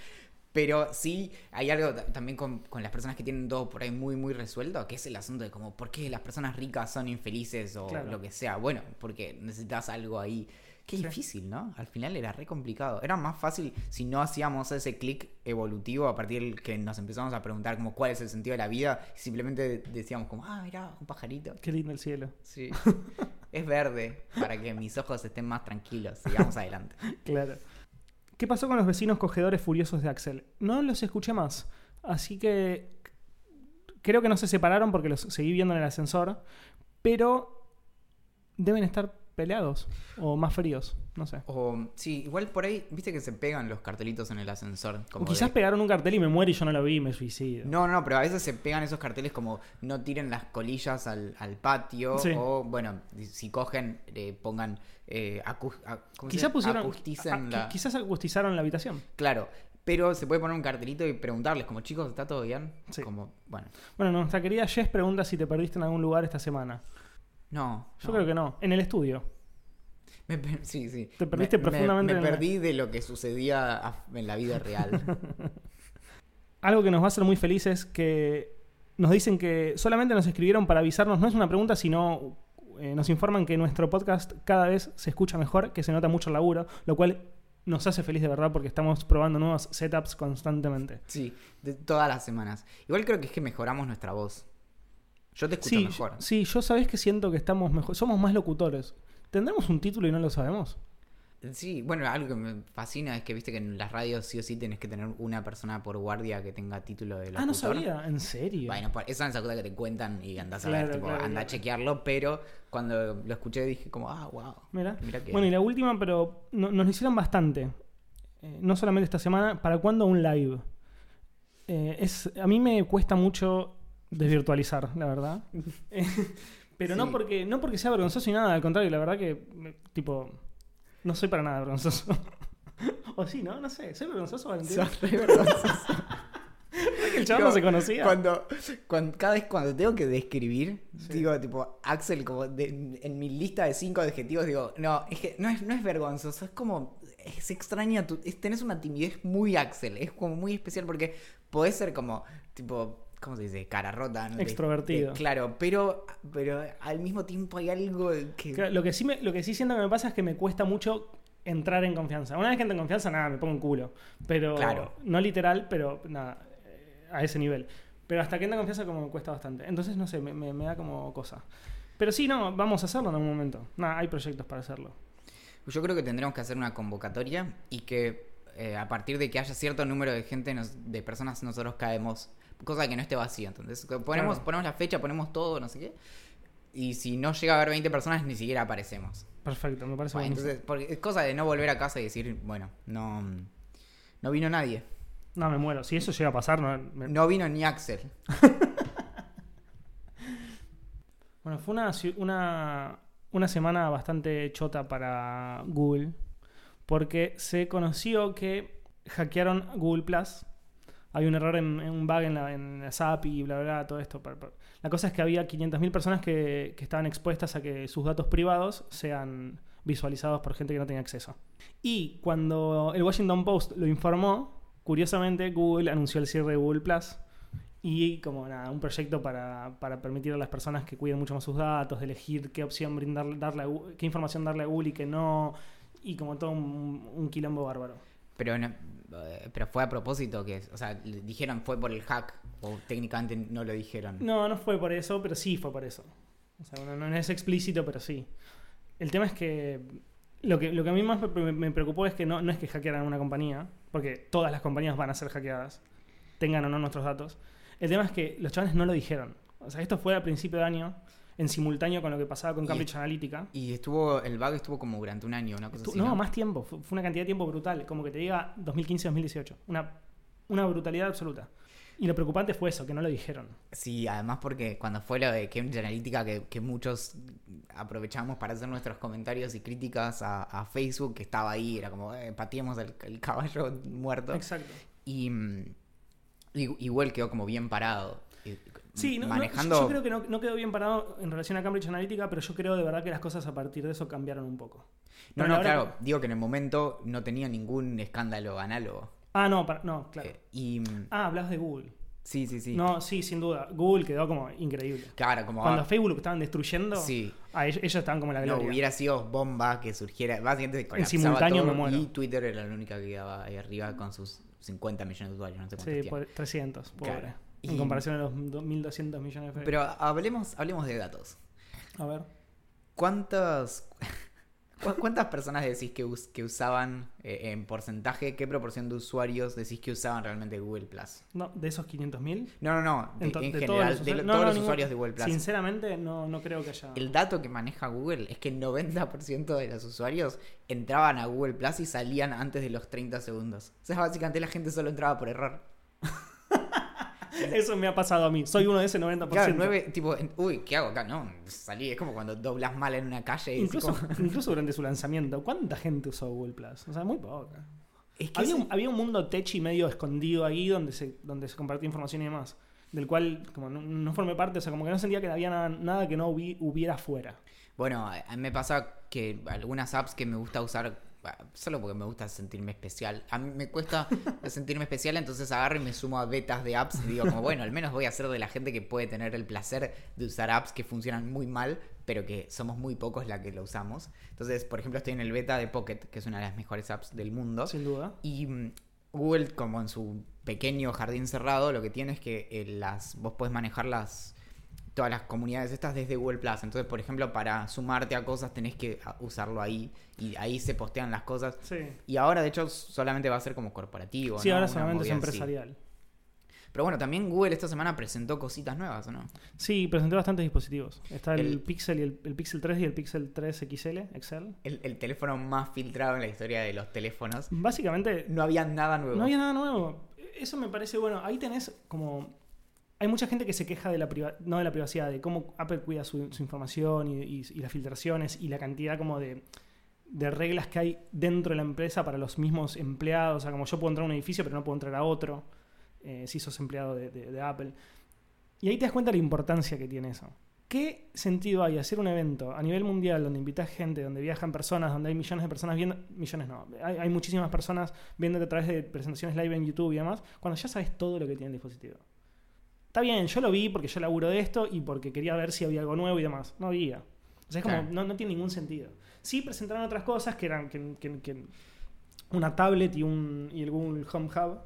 Pero sí hay algo ta- también con, con las personas que tienen todo por ahí muy, muy resuelto, que es el asunto de como por qué las personas ricas son infelices o Claro. lo que sea. Bueno, porque necesitas algo ahí. Qué Sí. difícil, ¿no? Al final era re complicado. Era más fácil si no hacíamos ese clic evolutivo a partir del que nos empezamos a preguntar como cuál es el sentido de la vida y simplemente decíamos como, ah, mira, un pajarito. Qué lindo el cielo. Sí. es verde para que mis ojos estén más tranquilos. Sigamos adelante. Claro. ¿Qué pasó con los vecinos cogedores furiosos de Axel? No los escuché más. Así que creo que no se separaron porque los seguí viendo en el ascensor. Pero deben estar peleados o más fríos. No sé. O, sí, igual por ahí, viste que se pegan los cartelitos en el ascensor. O quizás de- pegaron un cartel y me muero y yo no lo vi y me suicido. No, no, pero a veces se pegan esos carteles como no tiren las colillas al, al patio Sí. o, bueno, si cogen, eh, pongan, eh, acu- a- ¿cómo se Quizás dice? pusieron. Acusticen a- a- la- Quizás acustizaron la habitación. Claro, pero se puede poner un cartelito y preguntarles como, chicos, ¿está todo bien? Sí. Como, bueno, Bueno, nuestra querida Jess pregunta si te perdiste en algún lugar esta semana. No. Yo no. creo que no. En el estudio. Me sí, sí. Te perdiste Me- me- profundamente Me, en perdí de lo que sucedía en la vida real. Algo que nos va a hacer muy felices que nos dicen que solamente nos escribieron para avisarnos, no es una pregunta, sino eh, nos informan que nuestro podcast cada vez se escucha mejor, que se nota mucho el laburo, lo cual nos hace feliz de verdad porque estamos probando nuevos setups constantemente. sí, de todas las semanas. Igual creo que es que mejoramos nuestra voz. Yo te escucho Sí, mejor. sí, yo sabés que siento que estamos mejor, somos más locutores. ¿Tendremos un título y no lo sabemos? Sí, bueno, algo que me fascina es que viste que en las radios sí o sí tenés que tener una persona por guardia que tenga título de locutor. Ah, no sabía, ¿en serio? Bueno, esa es esa cosa que te cuentan y andás a ver, tipo, claro, anda a chequearlo, pero cuando lo escuché dije como, ah, wow. Mira. Mira que... Bueno, y la última, pero no- nos lo hicieron bastante. Eh, no solamente esta semana, ¿para cuándo un live? Eh, es, a mí me cuesta mucho desvirtualizar, la verdad. Eh, pero no, porque, no porque sea vergonzoso y nada, al contrario, la verdad que, me- tipo, no soy para nada vergonzoso. o sí, ¿no? No sé, ¿soy vergonzoso, Valentín? Sos re vergonzoso. el chaval no se conocía. Cuando, cuando- cada vez cuando tengo que describir, Sí. digo, tipo, Axel, como de- en mi lista de cinco adjetivos, digo, no, es que no es, no es vergonzoso, es como, es extraña, tu, es- tenés una timidez muy Axel, es como muy especial porque podés ser como, tipo, ¿cómo se dice? Cara rota, ¿no? Extrovertido. de- claro, pero, pero al mismo tiempo hay algo que... Claro, Lo que, sí me, lo que sí siento que me pasa es que me cuesta mucho entrar en confianza. Una vez que entro en confianza, nada, me pongo en culo. Pero, Claro. no literal, pero nada. eh, a ese nivel. Pero hasta que entra confianza como cuesta bastante. Entonces, no sé, me, me- me da como cosa. Pero sí, no, vamos a hacerlo en algún momento. Nada, hay proyectos para hacerlo. Yo creo que tendremos que hacer una convocatoria y que eh, a partir de que haya cierto número de gente, nos- de personas, nosotros caemos. Cosa que no esté vacío. Entonces, ponemos, Claro. ponemos la fecha, ponemos todo, no sé qué. Y si no llega a haber 20 personas, ni siquiera aparecemos. Perfecto, me parece Bueno, entonces, porque es cosa de no volver a casa y decir, bueno, no, no vino nadie. No, me muero. Si eso llega a pasar, no, me- No vino ni Axel. Bueno, fue una, una, una semana bastante chota para Google porque se conoció que hackearon Google Plus. Hay un error en, un bug en la, en las API y bla, bla, bla, todo esto. La cosa es que había 500.000 personas que, que estaban expuestas a que sus datos privados sean visualizados por gente que no tenía acceso. Y cuando el Washington Post lo informó, curiosamente Google anunció el cierre de Google Plus y como nada, un proyecto para, para permitir a las personas que cuiden mucho más sus datos, elegir qué opción brindar, darle a Gu- qué información darle a Google y qué no, y como todo un, quilombo bárbaro. Pero, pero fue a propósito que, o sea, dijeron fue por el hack o técnicamente no lo dijeron. No, no fue por eso, pero sí fue por eso. O sea, no, no es explícito, pero sí. El tema es que lo que, lo que a mí más me, me preocupó es que no, no es que hackearan una compañía, porque todas las compañías van a ser hackeadas, tengan o no nuestros datos. El tema es que los chavales no lo dijeron. O sea, esto fue a principio de año, en simultáneo con lo que pasaba con Y- Cambridge Analytica. Y estuvo, el bug estuvo como durante un año, una cosa Estu- así. no, más tiempo. Fue una cantidad de tiempo brutal. Como que te diga 2015-2018. Una, una brutalidad absoluta. Y lo preocupante fue eso, que no lo dijeron. Sí, además porque cuando fue lo de Cambridge Analytica, que, que muchos aprovechamos para hacer nuestros comentarios y críticas a, a Facebook, que estaba ahí, era como, eh, pateemos el, el caballo muerto. Exacto. Y, mm, y- igual quedó como bien parado. Sí, no- no, yo, yo creo que no, no quedó bien parado en relación a Cambridge Analytica, pero yo creo de verdad que las cosas a partir de eso cambiaron un poco. No, Pero no, claro, digo que en el momento no tenía ningún escándalo análogo. Ah, no, para- no, claro. Eh, y Ah, hablas de Google. sí, sí, sí. No, sí, sin duda. Google quedó como increíble. Claro, como Cuando ah, Facebook estaban destruyendo, sí, ah, ellos, ellos estaban como en la no gloria. hubiera sido bomba que surgiera, básicamente colapsaba simultáneo todo me muero. y Twitter era la única que quedaba ahí arriba con sus 50 millones de usuarios, no sé cuántos Sí, por 300, pobre. Claro. En Y- comparación a los 1.200 millones de Facebook. Pero hablemos, hablemos de datos. a ver. ¿Cuántas, cu- ¿Cuántas personas decís que, us- que usaban eh, en porcentaje, qué proporción de usuarios decís que usaban realmente Google Plus? No, de esos 500.000. No, no, no, de- En de general, todos los de lo- usuarios- no, todos no, los usuarios de Google Plus. Sinceramente, no, no creo que haya. El dato que maneja Google es que el 90% de los usuarios entraban a Google Plus y salían antes de los 30 segundos. O sea, básicamente la gente solo entraba por error. Eso me ha pasado a mí. Soy uno de ese 90%. Claro, nueve, tipo, en- uy, ¿qué hago acá? No, salí, es como cuando doblas mal en una calle Incluso, como- incluso durante su lanzamiento, ¿cuánta gente usó Google Plus? O sea, muy poca. Es que Había ese- un, había un mundo tech y medio escondido ahí donde se, donde se compartía información y demás. Del cual, como no, no formé parte, o sea, como que no sentía que había nada, nada que no hubi- hubiera fuera. Bueno, a mí me pasa que algunas apps que me gusta usar solo porque me gusta sentirme especial. A mí me cuesta sentirme especial, entonces agarro y me sumo a betas de apps y digo como, bueno, al menos voy a ser de la gente que puede tener el placer de usar apps que funcionan muy mal, pero que somos muy pocos la que lo usamos. Entonces, por ejemplo, estoy en el beta de Pocket, que es una de las mejores apps del mundo. Sin duda. Y mm, Google, como en su pequeño jardín cerrado, lo que tiene es que eh, las, vos podés manejar las, todas las comunidades estas desde Google Plus. Entonces, por ejemplo, para sumarte a cosas tenés que usarlo ahí. Y ahí se postean las cosas. Sí. Y ahora, de hecho, solamente va a ser como corporativo. Sí, ¿no? ahora Una solamente es así. empresarial. Pero bueno, también Google esta semana presentó cositas nuevas, ¿o no? Sí, presenté bastantes dispositivos. Está el, El- Pixel y el, el Pixel 3 y el Pixel 3 XL, Excel. El, el teléfono más filtrado en la historia de los teléfonos. Básicamente, No había nada nuevo. no había nada nuevo. Eso me parece bueno. Ahí tenés como. Hay mucha gente que se queja de la no de la privacidad, de cómo Apple cuida su, información y, las filtraciones y la cantidad como de, reglas que hay dentro de la empresa para los mismos empleados. O sea, como yo puedo entrar a un edificio, pero no puedo entrar a otro, eh, si sos empleado de, de- de Apple. Y ahí te das cuenta de la importancia que tiene eso. ¿Qué sentido hay hacer un evento a nivel mundial donde invitas gente, donde viajan personas, donde hay millones de personas viendo, millones no, hay, hay muchísimas personas viéndote a través de presentaciones live en YouTube y demás, cuando ya sabes todo lo que tiene el dispositivo? Está bien, yo lo vi porque yo laburo de esto y porque quería ver si había algo nuevo y demás. No había. O sea, es como, Claro. no, no tiene ningún sentido. Sí presentaron otras cosas que eran que, que- que una tablet y, un, y el Google Home Hub,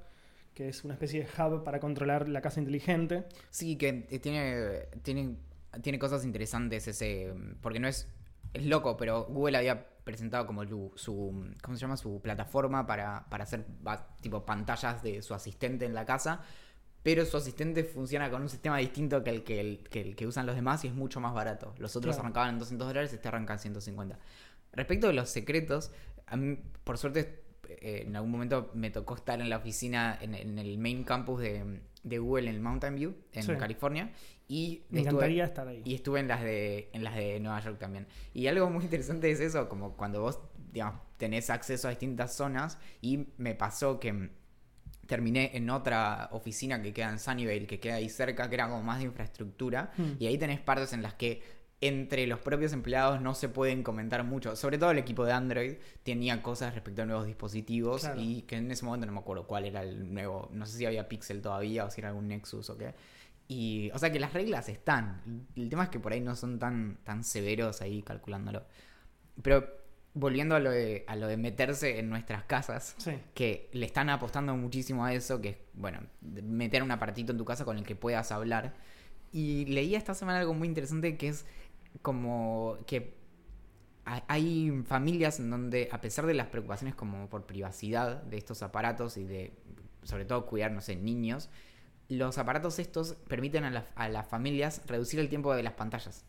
que es una especie de hub para controlar la casa inteligente. Sí, que eh, tiene, tiene, tiene cosas interesantes ese. Porque no es. Es loco, pero Google había presentado como su, su- ¿cómo se llama? su plataforma para, para hacer tipo pantallas de su asistente en la casa. Pero su asistente funciona con un sistema distinto que el que, el, que, el que usan los demás y es mucho más barato. Los otros Claro. arrancaban en 200 dólares, este arranca en 150. Respecto de los secretos, a mí, por suerte, eh, en algún momento me tocó estar en la oficina, en, en el main campus de, de Google en Mountain View, en Sí. California. Y Me estuve- encantaría estar ahí. y estuve en las de en las de Nueva York también. Y algo muy interesante es eso, como cuando vos digamos, tenés acceso a distintas zonas y me pasó que terminé en otra oficina que queda en Sunnyvale, que queda ahí cerca, que era como más de infraestructura, Hmm. y ahí tenés partes en las que entre los propios empleados no se pueden comentar mucho. Sobre todo el equipo de Android tenía cosas respecto a nuevos dispositivos Claro. y que en ese momento no me acuerdo cuál era el nuevo, no sé si había Pixel todavía o si era algún Nexus o qué. Y, o sea que las reglas están. El tema es que por ahí no son tan, tan severos ahí calculándolo. Pero volviendo a lo, de, a lo de meterse en nuestras casas, Sí. que le están apostando muchísimo a eso, que es, bueno, meter un aparatito en tu casa con el que puedas hablar. Y leí esta semana algo muy interesante que es como que ha- hay familias en donde, a pesar de las preocupaciones como por privacidad de estos aparatos y de, sobre todo, cuidar, no sé, niños, los aparatos estos permiten a, las- a las familias reducir el tiempo de las pantallas.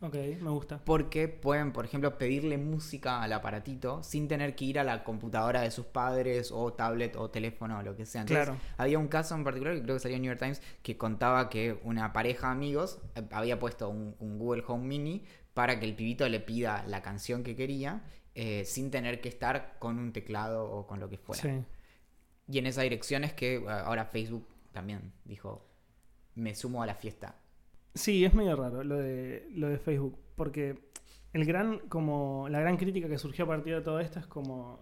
Ok, me gusta. Porque pueden, por ejemplo, pedirle música al aparatito sin tener que ir a la computadora de sus padres o tablet o teléfono o lo que sea. Entonces, Claro. había un caso en particular que creo que salió en New York Times que contaba que una pareja de amigos eh, había puesto un, un Google Home Mini para que el pibito le pida la canción que quería eh, sin tener que estar con un teclado o con lo que fuera. Sí. Y en esa dirección es que eh, ahora Facebook también dijo, me sumo a la fiesta. Sí, es medio raro lo de, lo de Facebook, porque el gran, como, la gran crítica que surgió a partir de todo esto es como,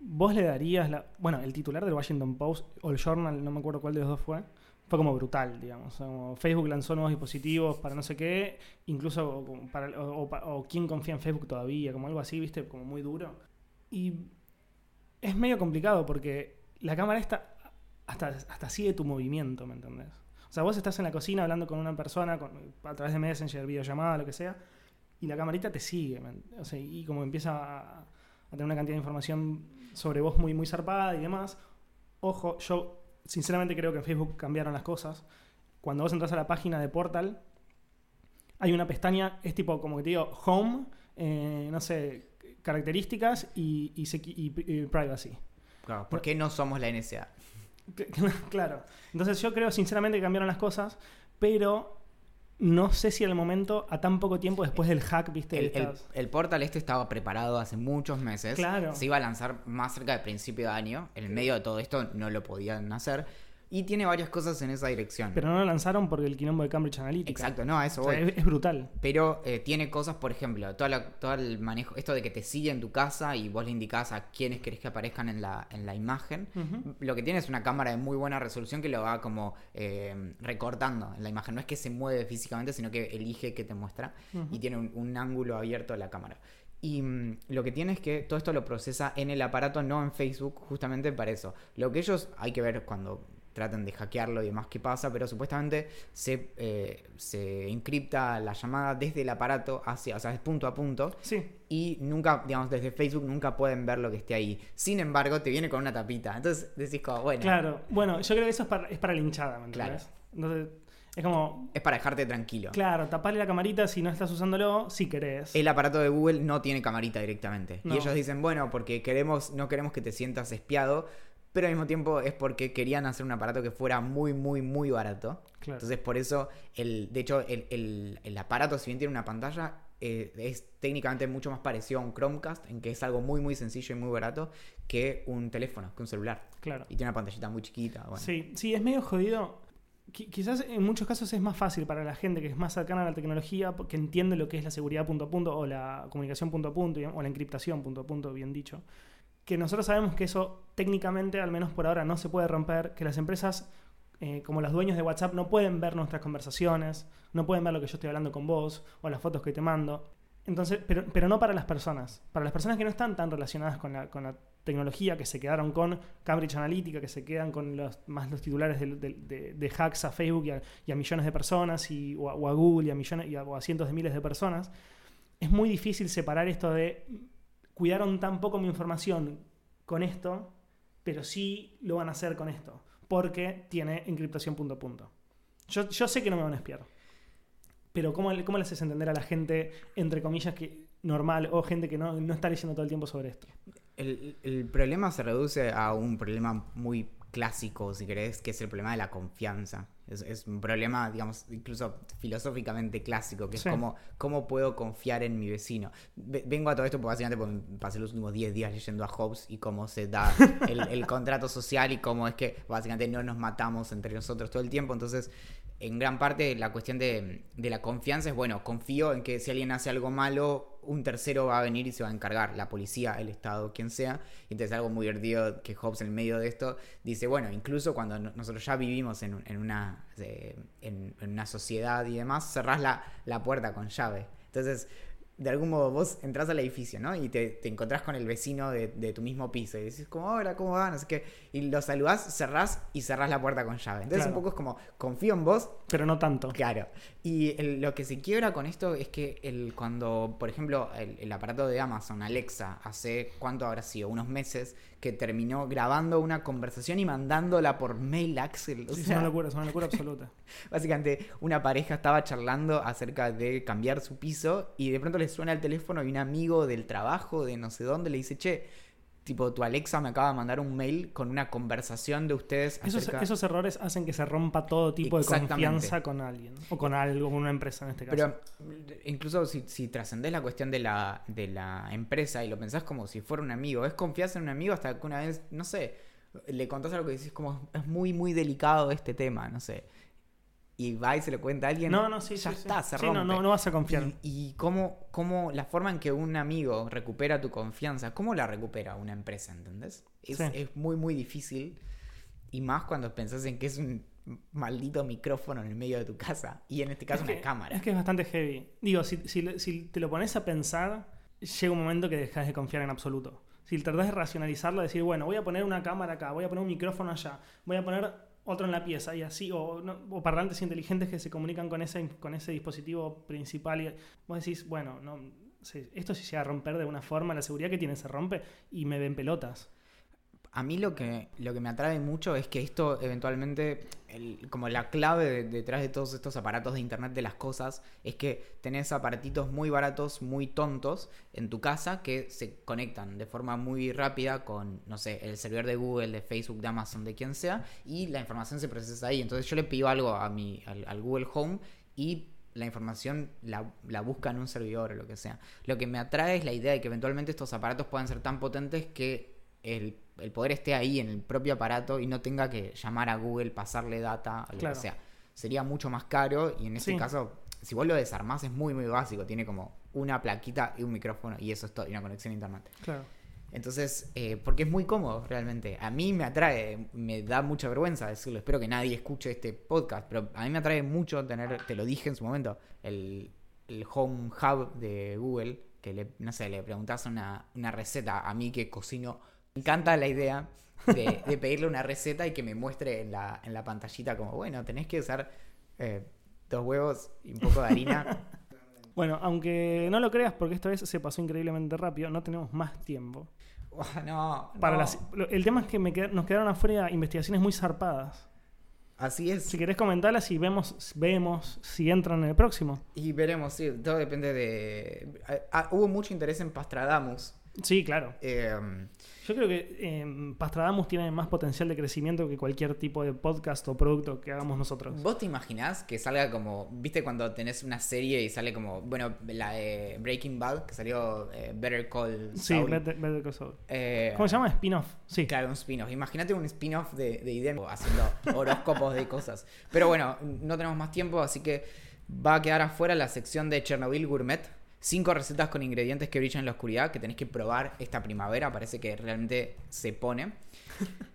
vos le darías, la, bueno, el titular del Washington Post o el Journal, no me acuerdo cuál de los dos fue, fue como brutal, digamos. Como Facebook lanzó nuevos dispositivos para no sé qué, incluso para, o, o quién confía en Facebook todavía, como algo así, viste, como muy duro. Y es medio complicado porque la cámara esta hasta, hasta sigue tu movimiento, ¿me entendés? O sea, vos estás en la cocina hablando con una persona con- a través de Messenger, videollamada, lo que sea, y la camarita te sigue, ¿me- o sea, y como empieza a, tener una cantidad de información sobre vos muy, muy zarpada y demás. Ojo, yo sinceramente creo que en Facebook cambiaron las cosas. Cuando vos entras a la página de Portal, hay una pestaña, es tipo como que te digo, Home, eh, no sé, características y privacy. Claro, ¿Por qué no somos la NSA? claro. Entonces yo creo sinceramente que cambiaron las cosas, pero no sé si al momento, a tan poco tiempo después del hack, viste, El, el- el portal este estaba preparado hace muchos meses. Claro. Se iba a lanzar más cerca del principio de año. En el medio de todo esto no lo podían hacer. Y tiene varias cosas en esa dirección. Pero no lo lanzaron porque el quilombo de Cambridge Analytica. Exacto, no, a eso O sea, voy. es, es brutal. Pero eh, tiene cosas, por ejemplo, la- todo el manejo, esto de que te sigue en tu casa y vos le indicás a quiénes querés que aparezcan en la, en la imagen. Lo que tiene es una cámara de muy buena resolución que lo va como eh, recortando en la imagen. No es que se mueve físicamente, sino que elige que te muestra y tiene un, un ángulo abierto de la cámara. Y mm, lo que tiene es que todo esto lo procesa en el aparato, no en Facebook, justamente para eso. Lo que ellos hay que ver cuando tratan de hackearlo y demás qué pasa, pero supuestamente se, eh, se encripta la llamada desde el aparato hacia, o sea, es punto a punto, Sí, y nunca, digamos, desde Facebook nunca pueden ver lo que esté ahí. Sin embargo, te viene con una tapita. Entonces decís como, bueno, claro. Bueno, yo creo que eso es para, es para la hinchada, ¿me Claro. entendés? Entonces, es como, es para dejarte tranquilo. claro, taparle la camarita si no estás usándolo, si querés. El aparato de Google no tiene camarita directamente. No. Y ellos dicen, bueno, porque queremos, no queremos que te sientas espiado, pero al mismo tiempo es porque querían hacer un aparato que fuera muy, muy, muy barato. Claro. Entonces, por eso, el, de hecho, el, el- el aparato, si bien tiene una pantalla, eh, es técnicamente mucho más parecido a un Chromecast, en que es algo muy, muy sencillo y muy barato, que un teléfono, que un celular. claro. Y tiene una pantallita muy chiquita. Bueno. Sí, sí, es medio jodido. Qui- Quizás en muchos casos es más fácil para la gente que es más cercana a la tecnología, que entiende lo que es la seguridad punto a punto o la comunicación punto a punto, o la encriptación punto a punto, bien dicho. Que nosotros sabemos que eso técnicamente, al menos por ahora, no se puede romper, que las empresas, eh, como los dueños de WhatsApp, no pueden ver nuestras conversaciones, no pueden ver lo que yo estoy hablando con vos o las fotos que te mando. Entonces, pero, pero no para las personas. Para las personas que no están tan relacionadas con la, con la tecnología, que se quedaron con Cambridge Analytica, que se quedan con los, más los titulares de, hacks a Facebook y a, y a millones de personas, y, o, a, o a Google y a, millones, y a- o a cientos de miles de personas, es muy difícil separar esto de cuidaron tan poco mi información con esto, pero sí lo van a hacer con esto, porque tiene encriptación punto a punto. Yo, yo sé que no me van a espiar, pero ¿cómo, cómo le haces entender a la gente, entre comillas, que normal o gente que no, no está leyendo todo el tiempo sobre esto? El, el problema se reduce a un problema muy clásico, si querés, que es el problema de la confianza. Es, es un problema, digamos, incluso filosóficamente clásico, que es Sí. como, cómo puedo confiar en mi vecino. Ve- vengo a todo esto porque básicamente pasé los últimos 10 días leyendo a Hobbes y cómo se da el, el contrato social y cómo es que básicamente no nos matamos entre nosotros todo el tiempo. Entonces, en gran parte la cuestión de, de la confianza es, bueno, confío en que si alguien hace algo malo, un tercero va a venir y se va a encargar, la policía, el Estado, quien sea. Y entonces algo muy divertido que Hobbes en medio de esto dice, bueno, incluso cuando no- nosotros ya vivimos en, un- en una, eh, en, en una sociedad y demás, cerrás la, la puerta con llave. Entonces, de algún modo vos entras al edificio, ¿no? Y te, te encontrás con el vecino de, de tu mismo piso y decís como, hola, ¿cómo va? No sé qué. Y lo saludás, cerrás y cerrás la puerta con llave. Entonces Claro. un poco es como, confío en vos, Pero no tanto. Claro. Y el- lo que se quiebra con esto es que el, cuando, por ejemplo, el, el aparato de Amazon, Alexa, hace cuánto habrá sido, unos meses, que terminó grabando una conversación y mandándola por mail Axel. O Sí, es sea, una locura, es una locura absoluta. básicamente una pareja estaba charlando acerca de cambiar su piso y de pronto le suena el teléfono y un amigo del trabajo de no sé dónde le dice, che, tipo, tu Alexa me acaba de mandar un mail con una conversación de ustedes Esos, acerca... esos errores hacen que se rompa todo tipo de confianza con alguien. O con algo, con una empresa en este caso. Pero incluso si, si trascendés la cuestión de la, de la empresa y lo pensás como si fuera un amigo, es confianza en un amigo hasta que una vez, no sé, le contás algo que decís como es muy, muy delicado este tema, no sé. Y va y se lo cuenta a alguien. no, no, sí, ya sí, sí. está, se Sí, rompe. no, no, no vas a confiar. Y, y cómo, cómo la forma en que un amigo recupera tu confianza, ¿cómo la recupera una empresa, ¿entendés? Es, es muy, muy difícil. Y más cuando pensás en que es un maldito micrófono en el medio de tu casa. Y en este caso Es una que- cámara. Es que es bastante heavy. Digo, si, si- si te lo pones a pensar, llega un momento que dejas de confiar en absoluto. Si tratás de racionalizarlo, decir, bueno, voy a poner una cámara acá, voy a poner un micrófono allá, voy a poner otro en la pieza y así, o, no- o parlantes inteligentes que se comunican con ese, con ese dispositivo principal. Y vos decís, bueno, no, esto si se llega a romper de una forma, la seguridad que tiene se rompe y me ven pelotas. A mí lo que, lo que me atrae mucho es que esto eventualmente, el- como la clave de- detrás de todos estos aparatos de Internet de las cosas, es que tenés aparatitos muy baratos, muy tontos en tu casa que se conectan de forma muy rápida con, no sé, el servidor de Google, de Facebook, de Amazon, de quien sea, y la información se procesa ahí. Entonces yo le pido algo a mi, al, Google Home y la información la, la busca en un servidor o lo que sea. Lo que me atrae es la idea de que eventualmente estos aparatos puedan ser tan potentes que el, el poder esté ahí en el propio aparato y no tenga que llamar a Google, pasarle data o lo Claro. que sea. Sería mucho más caro y en este Sí. caso, si vos lo desarmás es muy muy básico. Tiene como una plaquita y un micrófono y eso es todo, y una conexión a internet. Claro. Entonces, eh, porque es muy cómodo realmente. A mí me atrae, me da mucha vergüenza decirlo. Espero que nadie escuche este podcast, pero a mí me atrae mucho tener, te lo dije en su momento, el, el Home Hub de Google, que le, no sé, le preguntas una, una receta a mí que cocino. Me encanta la idea de, de pedirle una receta y que me muestre en la, en la pantallita como, bueno, tenés que usar eh, dos huevos y un poco de harina. Bueno, aunque no lo creas, porque esta vez se pasó increíblemente rápido, no tenemos más tiempo. Oh, no, Para no. las- lo- el tema es que me qued- nos quedaron afuera investigaciones muy zarpadas. Así es. Si querés comentarlas y vemos, vemos si entran en el próximo. Y veremos, sí, todo depende de... ah, hubo mucho interés en Pastradamus. Sí, claro. Eh, Yo creo que eh, Pastradamus tiene más potencial de crecimiento que cualquier tipo de podcast o producto que hagamos nosotros. ¿Vos te imaginás que salga como... ¿Viste cuando tenés una serie y sale como... Bueno, la de Breaking Bad, que salió eh, Better Call Sí, Saul? Better, Better Call Saul. Eh, ¿Cómo se llama? Spin-off. Sí. Claro, un spin-off. Imagínate un spin-off de, de idea haciendo horóscopos de cosas. Pero bueno, no tenemos más tiempo, así que va a quedar afuera la sección de Chernobyl Gourmet. Cinco recetas con ingredientes que brillan en la oscuridad que tenés que probar esta primavera. Parece que realmente se pone.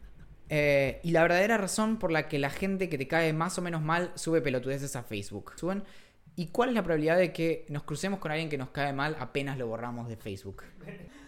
Eh, y la verdadera razón por la que la gente que te cae más o menos mal sube pelotudeces a Facebook. Suben. ¿Y cuál es la probabilidad de que nos crucemos con alguien que nos cae mal apenas lo borramos de Facebook?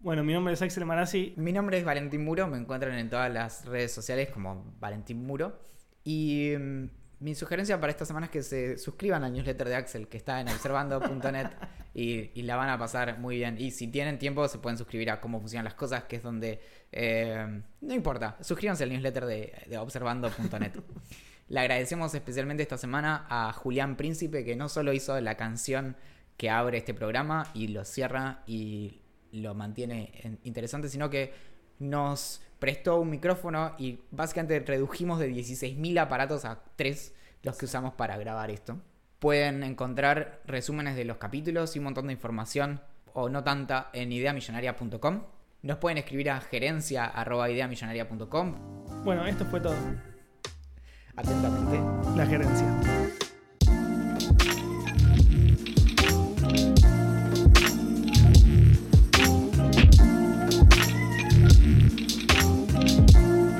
Bueno, mi nombre es Axel Marazzi. Mi nombre es Valentín Muro, me encuentran en todas las redes sociales como Valentín Muro. Y mm, mi sugerencia para esta semana es que se suscriban al newsletter de Axel, que está en observando.net y, y la van a pasar muy bien. Y si tienen tiempo, se pueden suscribir a cómo funcionan las cosas, que es donde... eh, no importa, suscríbanse al newsletter de, de observando.net. Le agradecemos especialmente esta semana a Julián Príncipe, que no solo hizo la canción que abre este programa y lo cierra y lo mantiene en- interesante, sino que nos prestó un micrófono y básicamente redujimos de 16.000 aparatos a 3 los que usamos para grabar esto. Pueden encontrar resúmenes de los capítulos y un montón de información, o no tanta, en ideamillonaria.com. Nos pueden escribir a gerencia.ideamillonaria.com. Bueno, esto fue todo. Atentamente. La gerencia.